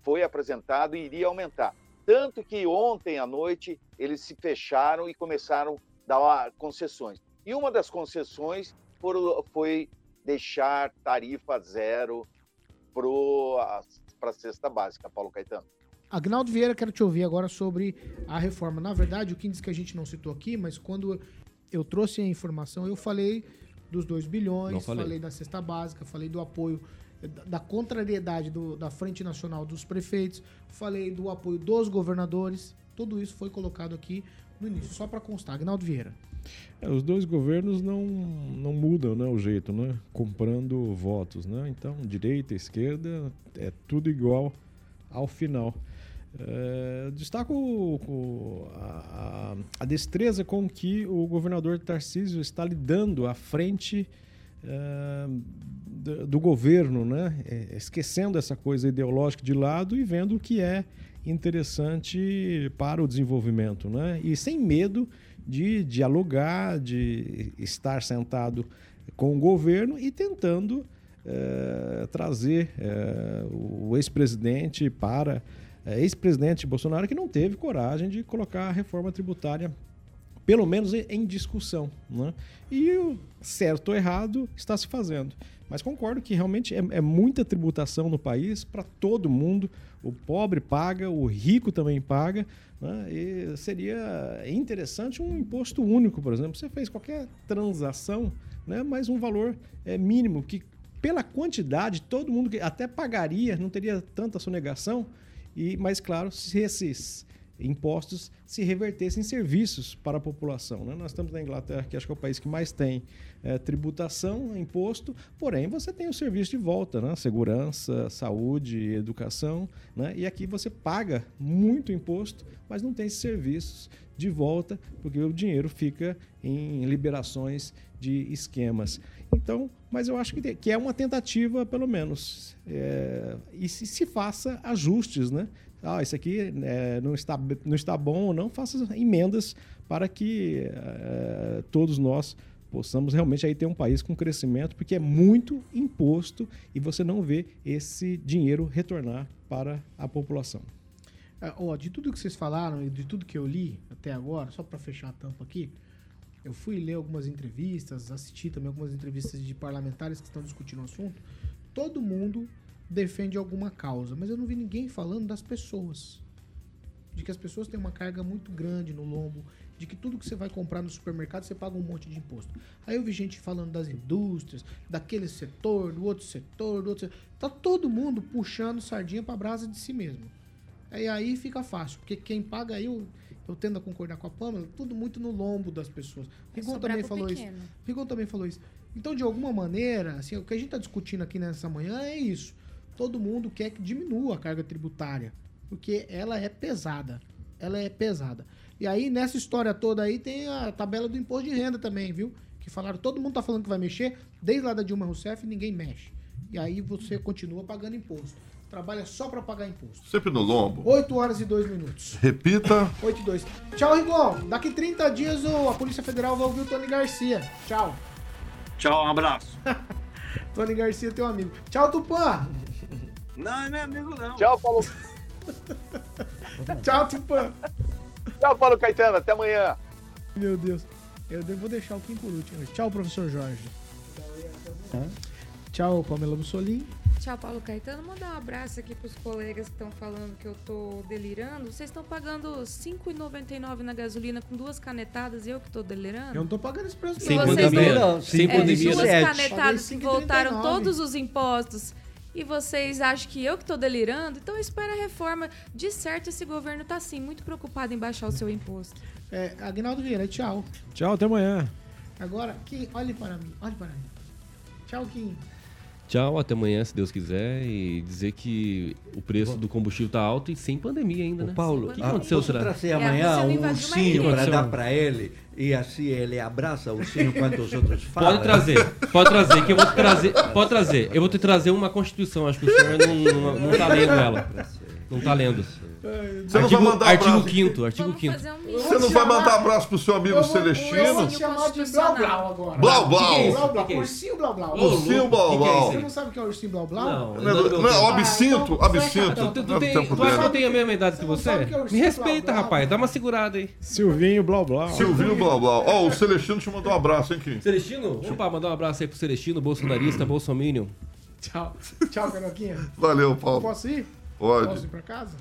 foi apresentado, iria aumentar. Tanto que ontem à noite eles se fecharam e começaram a dar concessões. E uma das concessões foi deixar tarifa zero para a cesta básica, Paulo Caetano. Agnaldo Vieira, quero te ouvir agora sobre a reforma. Na verdade, o que diz que a gente não citou aqui, mas quando eu trouxe a informação, eu falei dos 2 bilhões, falei. falei. da cesta básica, falei do apoio, da contrariedade do, da Frente Nacional dos Prefeitos, falei do apoio dos governadores. Tudo isso foi colocado aqui no início, só para constar. Agnaldo Vieira. É, os dois governos não, não mudam né, o jeito, né? Comprando votos, né? Então, direita, esquerda, é tudo igual ao final. É, destaco o, a, a, destreza com que o governador Tarcísio está lidando à frente é, do, do, governo, né? É, esquecendo essa coisa ideológica de lado e vendo o que é interessante para o desenvolvimento, né? E sem medo de dialogar, de estar sentado com o governo e tentando trazer o ex-presidente para é, ex-presidente Bolsonaro que não teve coragem de colocar a reforma tributária pelo menos em discussão, né? E o certo ou errado está se fazendo. Mas concordo que realmente é, é muita tributação no país para todo mundo. O pobre paga, o rico também paga. Né? E seria interessante um imposto único, por exemplo. Você fez qualquer transação, né? mas um valor é, mínimo, que pela quantidade, todo mundo que até pagaria, não teria tanta sonegação. E, mas, claro, se esses impostos se revertessem em serviços para a população. Né? Nós estamos na Inglaterra, que acho que é o país que mais tem é, tributação, imposto, porém você tem o serviço de volta, né? segurança, saúde, educação, né? e aqui você paga muito imposto, mas não tem esses serviços de volta, porque o dinheiro fica em liberações de esquemas. Então, mas eu acho que, que é uma tentativa, pelo menos, é, e se, se faça ajustes, né? Ah, isso aqui é, não, está, não está bom não, faça emendas para que é, todos nós possamos realmente aí ter um país com crescimento, porque é muito imposto e você não vê esse dinheiro retornar para a população. É, ó, de tudo que vocês falaram e de tudo que eu li até agora, só para fechar a tampa aqui, eu fui ler algumas entrevistas, assisti também algumas entrevistas de parlamentares que estão discutindo o assunto. Todo mundo defende alguma causa, mas eu não vi ninguém falando das pessoas. De que as pessoas têm uma carga muito grande no lombo, de que tudo que você vai comprar no supermercado você paga um monte de imposto. Aí eu vi gente falando das indústrias, daquele setor, do outro setor, do outro setor. Tá todo mundo puxando sardinha para brasa de si mesmo. Aí aí fica fácil, porque quem paga aí, eu, eu tendo a concordar com a Pamela, tudo muito no lombo das pessoas. Rigon sobrar também falou pequeno. isso. Rigon também falou isso. Então, de alguma maneira, assim, o que a gente está discutindo aqui nessa manhã é isso. Todo mundo quer que diminua a carga tributária, porque ela é pesada. Ela é pesada. E aí, nessa história toda aí, tem a tabela do imposto de renda também, viu? Que falaram, todo mundo tá falando que vai mexer, desde lá da Dilma Rousseff, ninguém mexe. E aí você continua pagando imposto. Trabalha só para pagar imposto. Sempre no lombo. 8 horas e 2 minutos. Repita. 8 e 2. Tchau, Rigon. Daqui 30 dias o- a Polícia Federal vai ouvir o Tony Garcia. Tchau. Tchau, um abraço. Tony Garcia, teu amigo. Tchau, Tupã. Não, não é amigo, não. Tchau, Paulo. Tchau, Tupã. Tchau, Paulo Caetano. Até amanhã. Meu Deus. Eu vou deixar o Kim por último. Tchau, professor Jorge. Tchau, Pamela Mussolini. Tchau, Paulo Caetano. Mandar um abraço aqui pros colegas que estão falando que eu tô delirando. Vocês estão pagando R$ 5,99 na gasolina com duas canetadas e eu que tô delirando? Eu não tô pagando esse preço, Sem não. Vocês pandemia. não- Sem É, pandemia. duas canetadas que voltaram 5,39. todos os impostos. E vocês acham que eu que tô delirando? Então espera a reforma. De certo, esse governo tá sim muito preocupado em baixar o seu imposto. É, Agnaldo Vieira, tchau. Tchau, até amanhã. Agora, Kim, olhe para mim. Olhe para mim. Tchau, Kim. Tchau, até amanhã, se Deus quiser. E dizer que o preço do combustível tá alto e sem pandemia ainda, né? Paulo, o que ah, aconteceu, será? trazer É, amanhã não um ursinho para dar para ele e assim ele abraça o ursinho enquanto os outros falam? Pode trazer, pode trazer, que eu vou te trazer. Pode trazer. Eu vou te trazer uma constituição, acho que o senhor não, não, não tá lendo ela. Não tá lendo. Você não vai Artigo, mandar artigo abraço. 5 artigo Vamos 5 fazer um Você não vai mandar abraço pro seu amigo Eu vou- Eu Celestino? vou te chamar de Blau Blau agora. Blau Blau. Blau Blau. Que é? Ursinho Blau Blau. Ursinho Blau Blau. Você não sabe o que é ursinho Blau Blau? Não, Não, é- é absinto, absinto. Tu, é acha que eu tenho a mesma idade que Você é Me respeita, rapaz. Dá uma segurada aí. Silvinho, Blau Blau. Silvinho Blau Blau. Ó, o Celestino te mandou um abraço, hein, Kim? Celestino, opa, mandar um abraço aí pro Celestino, bolsonarista, bolsominion. Tchau. Tchau, Caroquinha. Valeu, Paulo. Posso ir? Pode. Posso ir pra casa?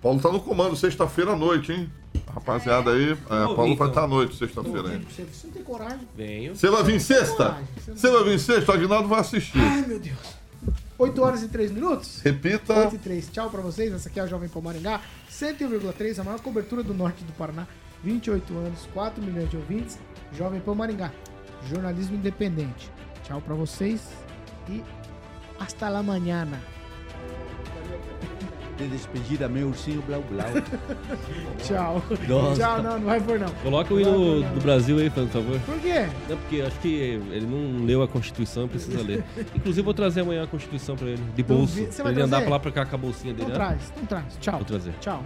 Paulo tá no comando sexta-feira à noite, hein? Rapaziada aí, é, Paulo vai estar à noite sexta-feira, hein? Você, não tem coragem. Venho. Você vai vir sexta? Você vai vir sexta? O Aguinaldo vai assistir. Ai, meu Deus. 8 horas e 3 minutos? Repita. 8 e 3. Tchau pra vocês. Essa aqui é a Jovem Pan Maringá. 101,3, a maior cobertura do norte do Paraná. 28 anos, 4 milhões de ouvintes. Jovem Pan Maringá. Jornalismo independente. Tchau pra vocês e hasta la mañana. De despedida, meu ursinho Blau Blau. Tchau. Nossa. Tchau, não, não vai por não. Coloca o Não hino não. do Brasil aí, por favor. Por quê? Não, porque acho que ele não leu a Constituição, precisa ler. Inclusive, vou trazer amanhã a Constituição pra ele, de bolso. você Pra ele andar trazer? pra lá pra cá com a bolsinha dele. Então né? traz, então traz. Tchau. Vou trazer. Tchau.